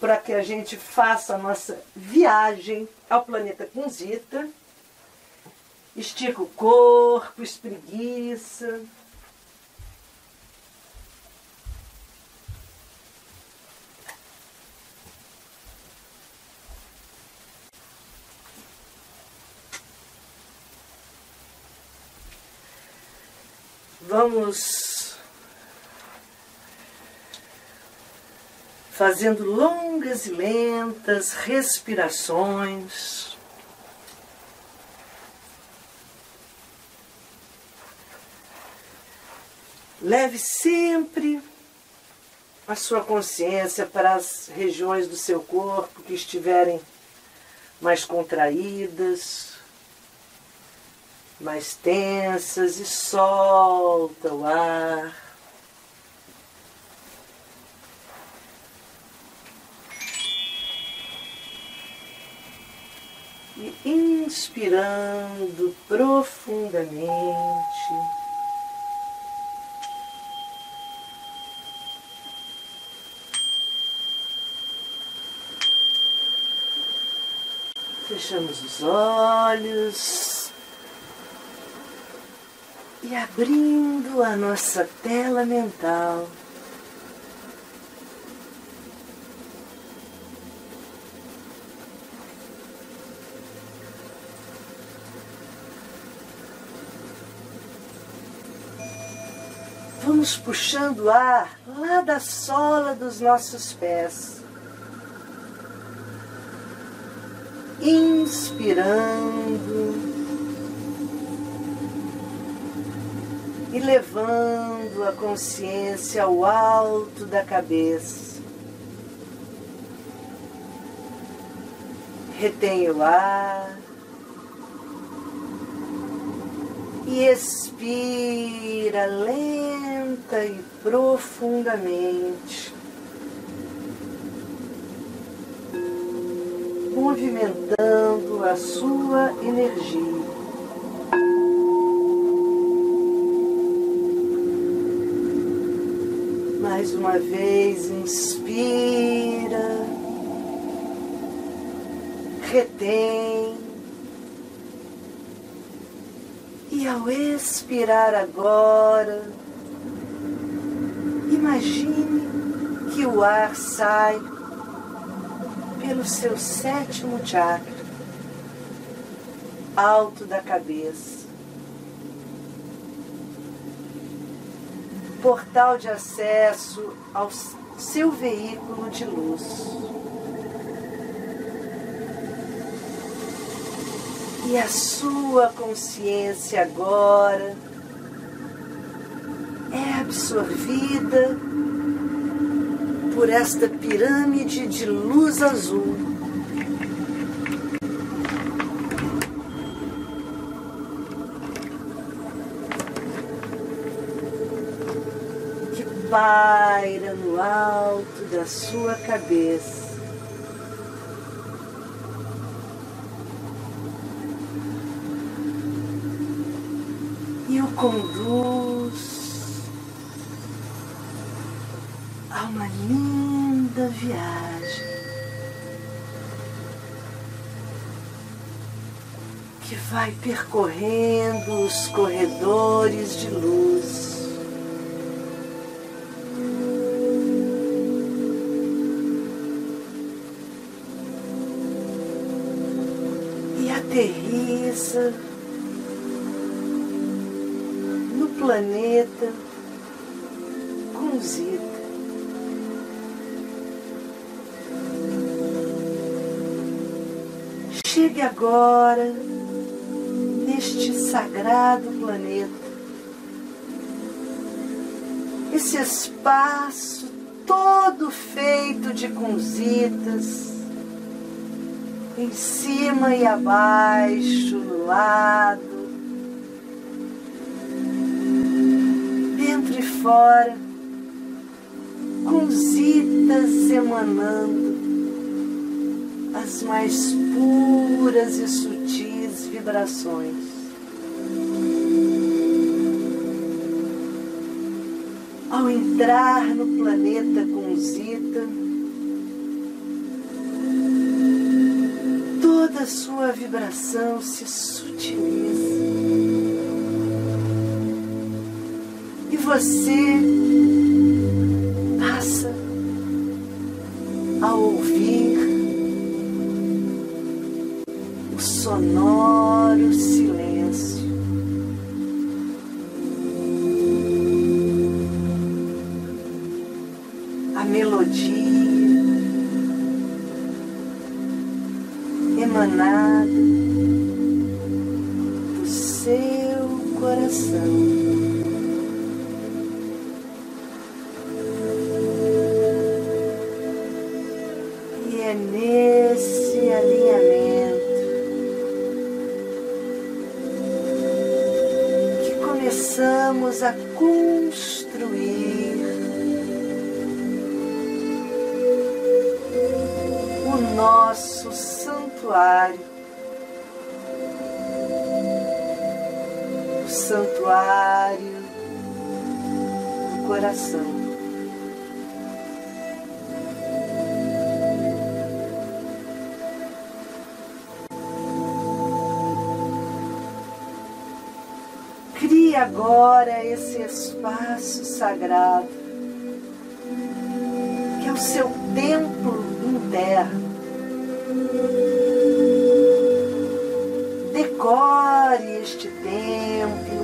Para que a gente faça a nossa viagem ao planeta Kunzita. Estica o corpo, espreguiça. Vamos fazendo longas e lentas respirações. Leve sempre a sua consciência para as regiões do seu corpo que estiverem mais contraídas, mais tensas e solta o ar. E inspirando profundamente. Fechamos os olhos e abrindo a nossa tela mental. Vamos puxando o ar lá da sola dos nossos pés. Inspirando e levando a consciência ao alto da cabeça. Retém o ar e expira lenta e profundamente. movimentando a sua energia. Mais uma vez, inspira, retém. E ao expirar agora, imagine que o ar sai pelo seu sétimo chakra, alto da cabeça. Portal de acesso ao seu veículo de luz. E a sua consciência agora é absorvida por esta pirâmide de luz azul. Que paira no alto da sua cabeça. E o conduz a uma linda viagem que vai percorrendo os corredores de luz. E aterriza no planeta Chegue agora neste sagrado planeta, esse espaço todo feito de conzitas, em cima e abaixo, no lado, dentro e fora, conzitas emanando as mais puras e sutis vibrações. Ao entrar no planeta com Zita, toda a sua vibração se sutiliza. E você agora esse espaço sagrado, que é o seu templo interno. Decore este templo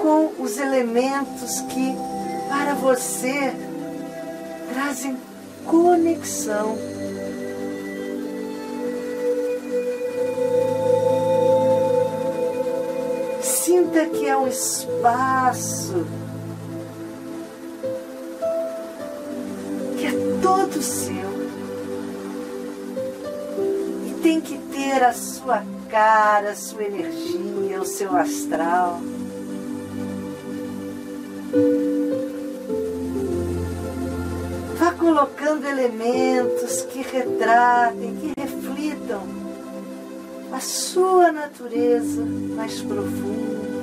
com os elementos que, para você, trazem conexão. Que é um espaço que é todo seu e tem que ter a sua cara, a sua energia, o seu astral. Vá colocando elementos que retratem, que reflitam a sua natureza mais profunda.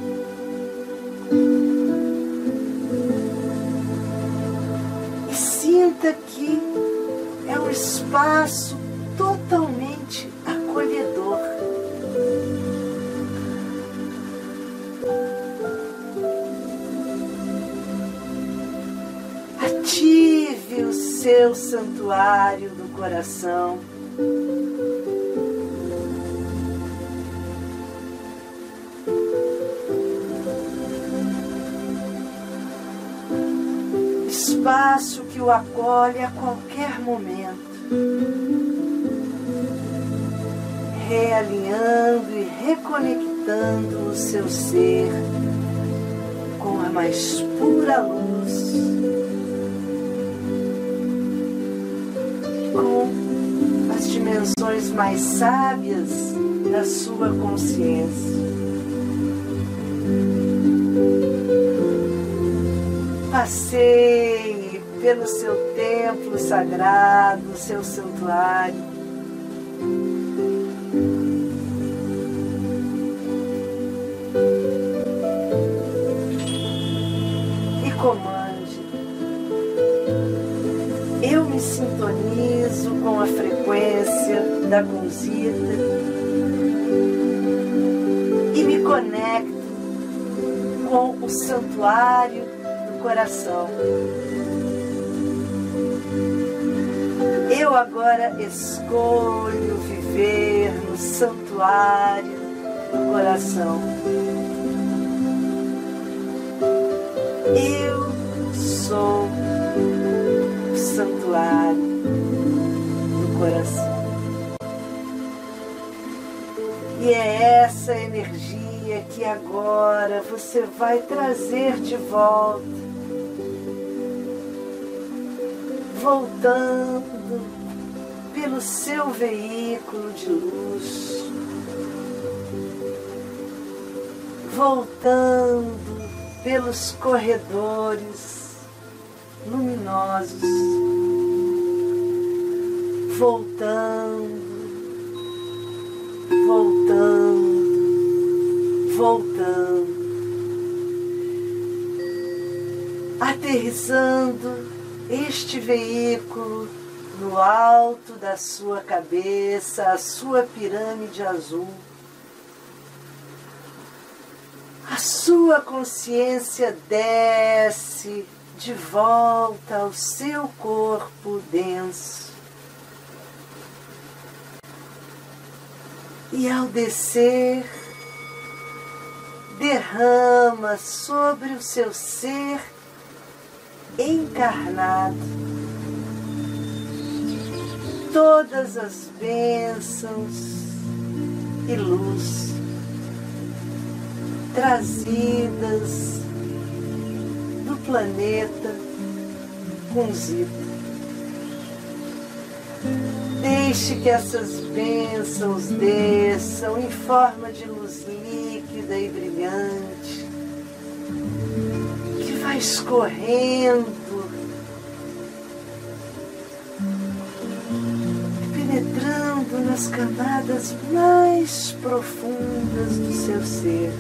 Sinta que é um espaço totalmente acolhedor. Ative o seu santuário do coração. O acolhe a qualquer momento. realinhando e reconectando o seu ser com a mais pura luz, com as dimensões mais sábias da sua consciência. Passeie pelo seu templo sagrado, seu santuário sintonizo com a frequência da consciência e me conecto com o santuário do coração. Eu agora escolho viver no santuário do coração. Eu sou santuário do coração. E é essa energia que agora você vai trazer de volta, voltando pelo seu veículo de luz, voltando pelos corredores luminosos, voltando, voltando, voltando, aterrissando este veículo no alto da sua cabeça, a sua pirâmide azul. A sua consciência desce de volta ao seu corpo denso. E ao descer, derrama sobre o seu ser encarnado todas as bênçãos e luz trazidas planeta com Zita. Deixe que essas bênçãos desçam em forma de luz líquida e brilhante, que vai escorrendo, nas camadas mais profundas do seu ser.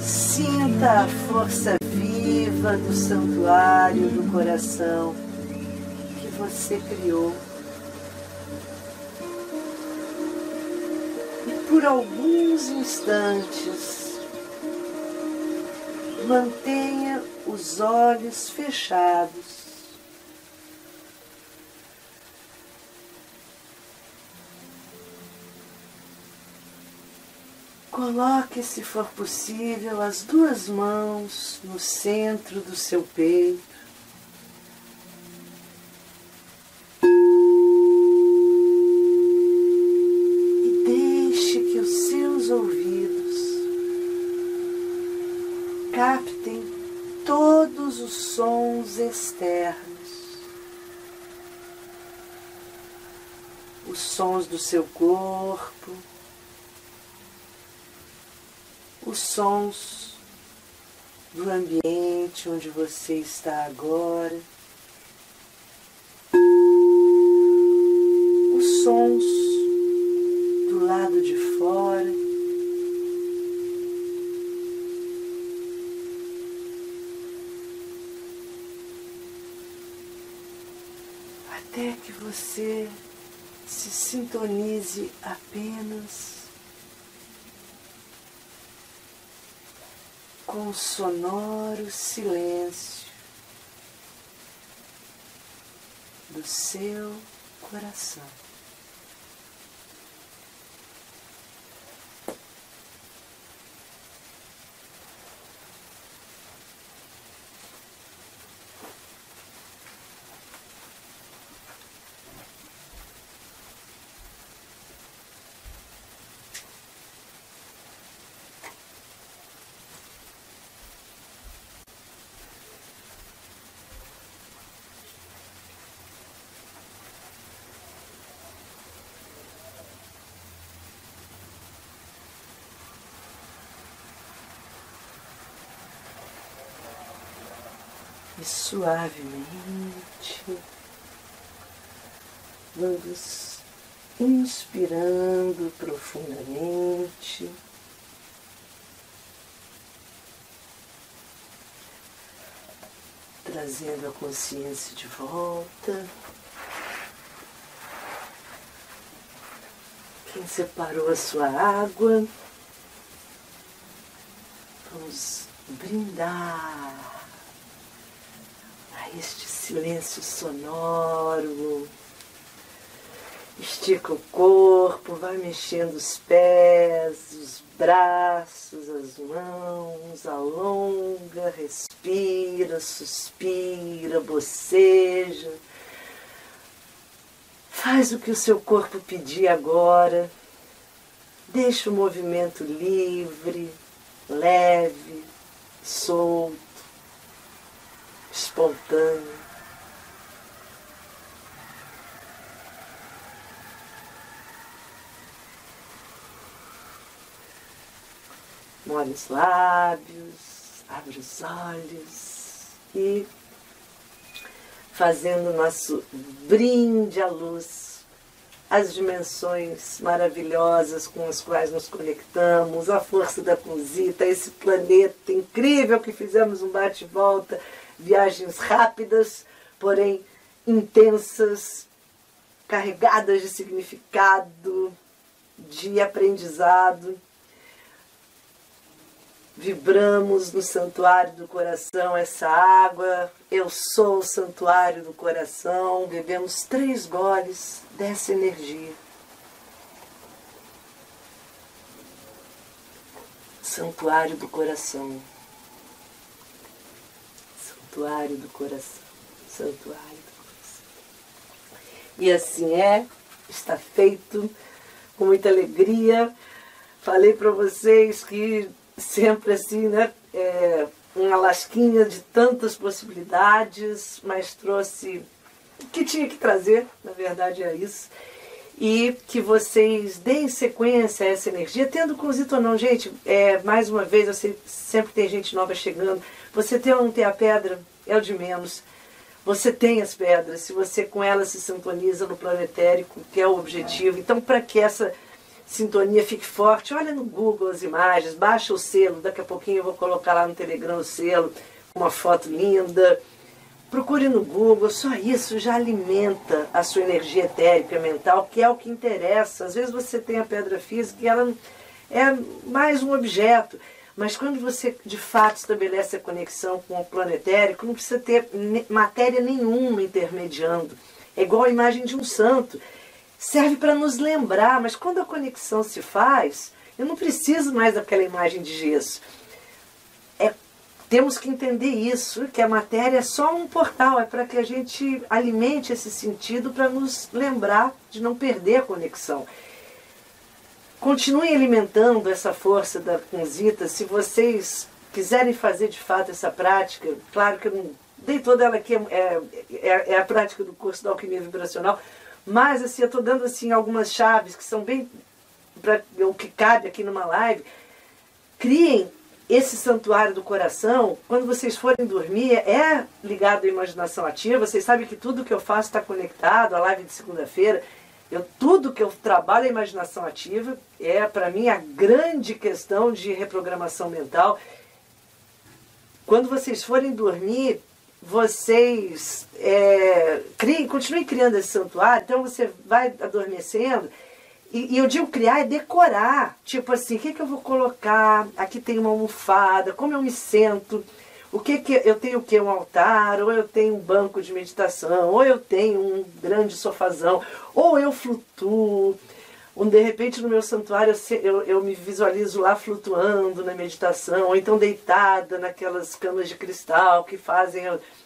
Sinta a força viva do santuário do coração que você criou. E por alguns instantes, mantenha os olhos fechados. Coloque, se for possível, as duas mãos no centro do seu peito. Externos. Os sons do seu corpo. Os sons do ambiente onde você está agora, os sons do lado de fora você se sintonize apenas com o sonoro silêncio do seu coração. Suavemente vamos inspirando profundamente. Trazendo a consciência de volta. Quem separou a sua água, vamos brindar silêncio sonoro. Estica o corpo, vai mexendo os pés, os braços, as mãos, alonga, respira, suspira, boceja. Faz o que o seu corpo pedir agora. Deixa o movimento livre, leve, solto espontâneo. Molhe os lábios, abre os olhos e fazendo nosso brinde à luz, as dimensões maravilhosas com as quais nos conectamos, a força da Punzita, esse planeta incrível que fizemos um bate-volta viagens rápidas, porém intensas, carregadas de significado, de aprendizado. Vibramos no santuário do coração essa água. Eu sou o santuário do coração. Bebemos três goles dessa energia. Santuário do coração santuário do coração, santuário do coração. E assim é, está feito com muita alegria. Falei para vocês que sempre assim, né? É, uma lasquinha de tantas possibilidades, mas trouxe o que tinha que trazer, na verdade é isso. E que vocês deem sequência a essa energia, tendo cozito ou não. Gente, é, mais uma vez, eu sei, sempre tem gente nova chegando. Você ter ou não ter a pedra é o de menos. Você tem as pedras, se você com elas se sintoniza no plano etérico, que é o objetivo. Então, para que essa sintonia fique forte, olha no Google as imagens, baixa o selo, daqui a pouquinho eu vou colocar lá no Telegram o selo, uma foto linda. Procure no Google, só isso já alimenta a sua energia etérica mental, que é o que interessa. Às vezes você tem a pedra física e ela é mais um objeto. Mas quando você de fato estabelece a conexão com o plano etérico, não precisa ter matéria nenhuma intermediando. É igual a imagem de um santo. Serve para nos lembrar, mas quando a conexão se faz, eu não preciso mais daquela imagem de gesso. É, temos que entender isso, que a matéria é só um portal, é para que a gente alimente esse sentido para nos lembrar de não perder a conexão. Continuem alimentando essa força da Punzita. Se vocês quiserem fazer de fato essa prática, claro que eu não dei toda ela aqui, é, é, é a prática do curso da alquimia vibracional, mas assim, eu estou dando assim, algumas chaves que são bem para o que cabe aqui numa live. Criem esse santuário do coração, quando vocês forem dormir, é ligado à imaginação ativa. Vocês sabem que tudo que eu faço está conectado, a live de segunda-feira eu, tudo que eu trabalho a imaginação ativa é, para mim, a grande questão de reprogramação mental. Quando vocês forem dormir, vocês é, criem, continuem criando esse santuário, então você vai adormecendo. E, e eu digo criar é decorar. Tipo assim, o que, que eu vou colocar? Aqui tem uma almofada, como eu me sento? O que que eu tenho o que um altar, ou eu tenho um banco de meditação, ou eu tenho um grande sofazão, ou eu flutuo. Um, de repente no meu santuário eu, eu me visualizo lá flutuando na meditação, ou então deitada naquelas camas de cristal que fazem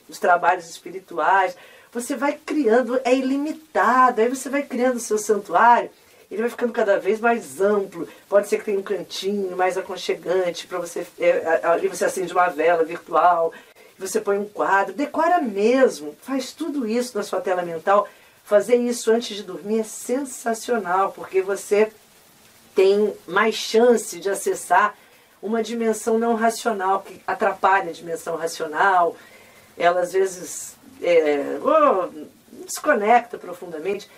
os trabalhos espirituais. Você vai criando, é ilimitado, aí você vai criando o seu santuário ele vai ficando cada vez mais amplo. Pode ser que tenha um cantinho mais aconchegante para você. É, ali você acende uma vela virtual, você põe um quadro, decora mesmo, faz tudo isso na sua tela mental. Fazer isso antes de dormir é sensacional, porque você tem mais chance de acessar uma dimensão não racional que atrapalha a dimensão racional. Ela às vezes é, oh, desconecta profundamente.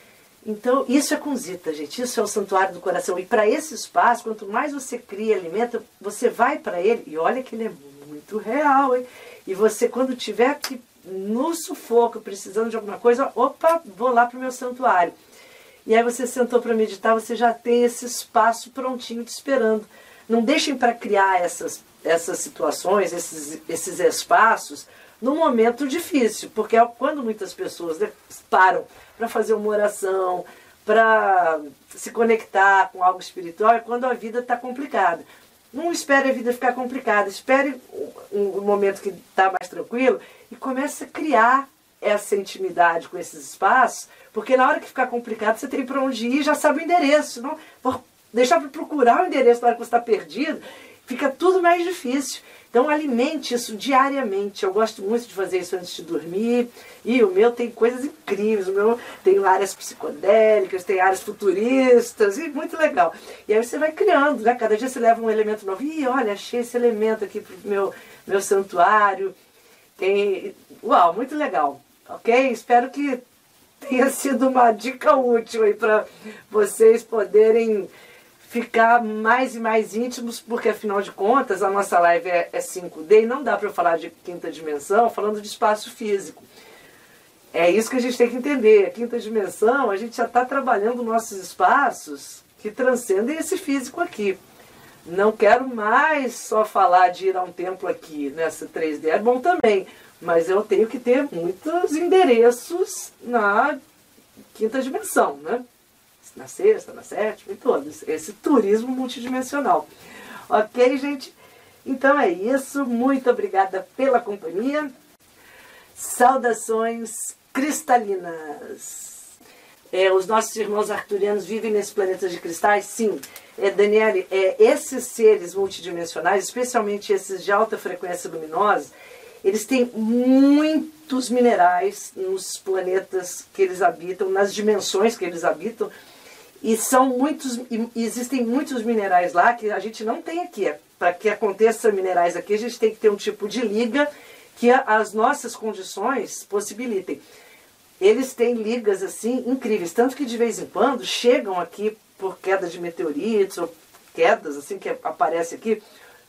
Então, isso é Kunzita, gente. Isso é o santuário do coração. E para esse espaço, quanto mais você cria alimento, você vai para ele. E olha que ele é muito real, hein? E você, quando tiver que no sufoco, precisando de alguma coisa, opa, vou lá para o meu santuário. E aí você sentou para meditar, você já tem esse espaço prontinho te esperando. Não deixem para criar essas, essas situações, esses, esses espaços, num momento difícil, porque é quando muitas pessoas param para fazer uma oração, para se conectar com algo espiritual, é quando a vida está complicada. Não espere a vida ficar complicada, espere um, momento que está mais tranquilo e comece a criar essa intimidade com esses espaços, porque na hora que ficar complicado você tem para onde ir, já sabe o endereço. Não? Deixar para procurar o endereço na hora que você está perdido, fica tudo mais difícil. Então alimente isso diariamente. Eu gosto muito de fazer isso antes de dormir. E o meu tem coisas incríveis. O meu tem áreas psicodélicas, tem áreas futuristas, e muito legal. E aí você vai criando, né? Cada dia você leva um elemento novo. Ih, olha, achei esse elemento aqui pro meu, meu santuário. Tem. Uau, muito legal. Ok? Espero que tenha sido uma dica útil aí para vocês poderem ficar mais e mais íntimos, porque afinal de contas a nossa live é, é 5D e não dá para falar de quinta dimensão falando de espaço físico. É isso que a gente tem que entender. A quinta dimensão, a gente já está trabalhando nossos espaços que transcendem esse físico aqui. Não quero mais só falar de ir a um templo aqui nessa 3D. É bom também, mas eu tenho que ter muitos endereços na quinta dimensão, né? Na sexta, na sétima e todos. Esse turismo multidimensional. Ok, gente? Então é isso. Muito obrigada pela companhia. Saudações cristalinas. É, os nossos irmãos arturianos vivem nesse planeta de cristais? Sim. É, Daniele, é, esses seres multidimensionais, especialmente esses de alta frequência luminosa, eles têm muitos minerais nos planetas que eles habitam, nas dimensões que eles habitam, e são muitos, existem muitos minerais lá que a gente não tem aqui. Para que aconteça minerais aqui, a gente tem que ter um tipo de liga que as nossas condições possibilitem. Eles têm ligas assim incríveis, tanto que de vez em quando chegam aqui por queda de meteoritos ou quedas assim que aparece aqui.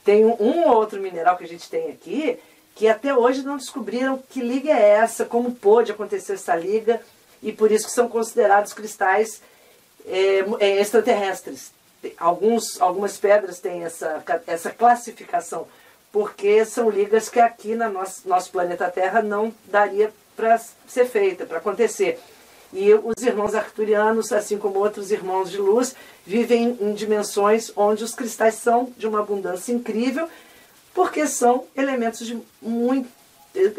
Tem um, um ou outro mineral que a gente tem aqui que até hoje não descobriram que liga é essa, como pôde acontecer essa liga e por isso que são considerados cristais é, é, extraterrestres. Alguns, algumas pedras têm essa, essa classificação, porque são ligas que aqui no nosso, nosso planeta Terra não daria para ser feita, para acontecer. E os irmãos arcturianos, assim como outros irmãos de luz, vivem em dimensões onde os cristais são de uma abundância incrível, porque são elementos, de muito,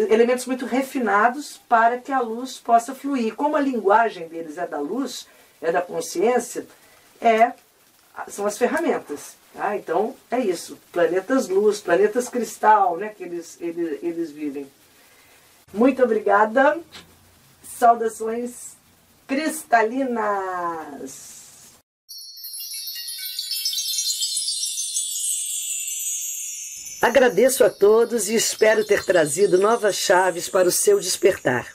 elementos muito refinados para que a luz possa fluir. Como a linguagem deles é da luz, é da consciência, é, são as ferramentas. Tá? Então é isso. Planetas luz, planetas cristal, né, que eles, eles, eles vivem. Muito obrigada. Saudações cristalinas. Agradeço a todos e espero ter trazido novas chaves para o seu despertar.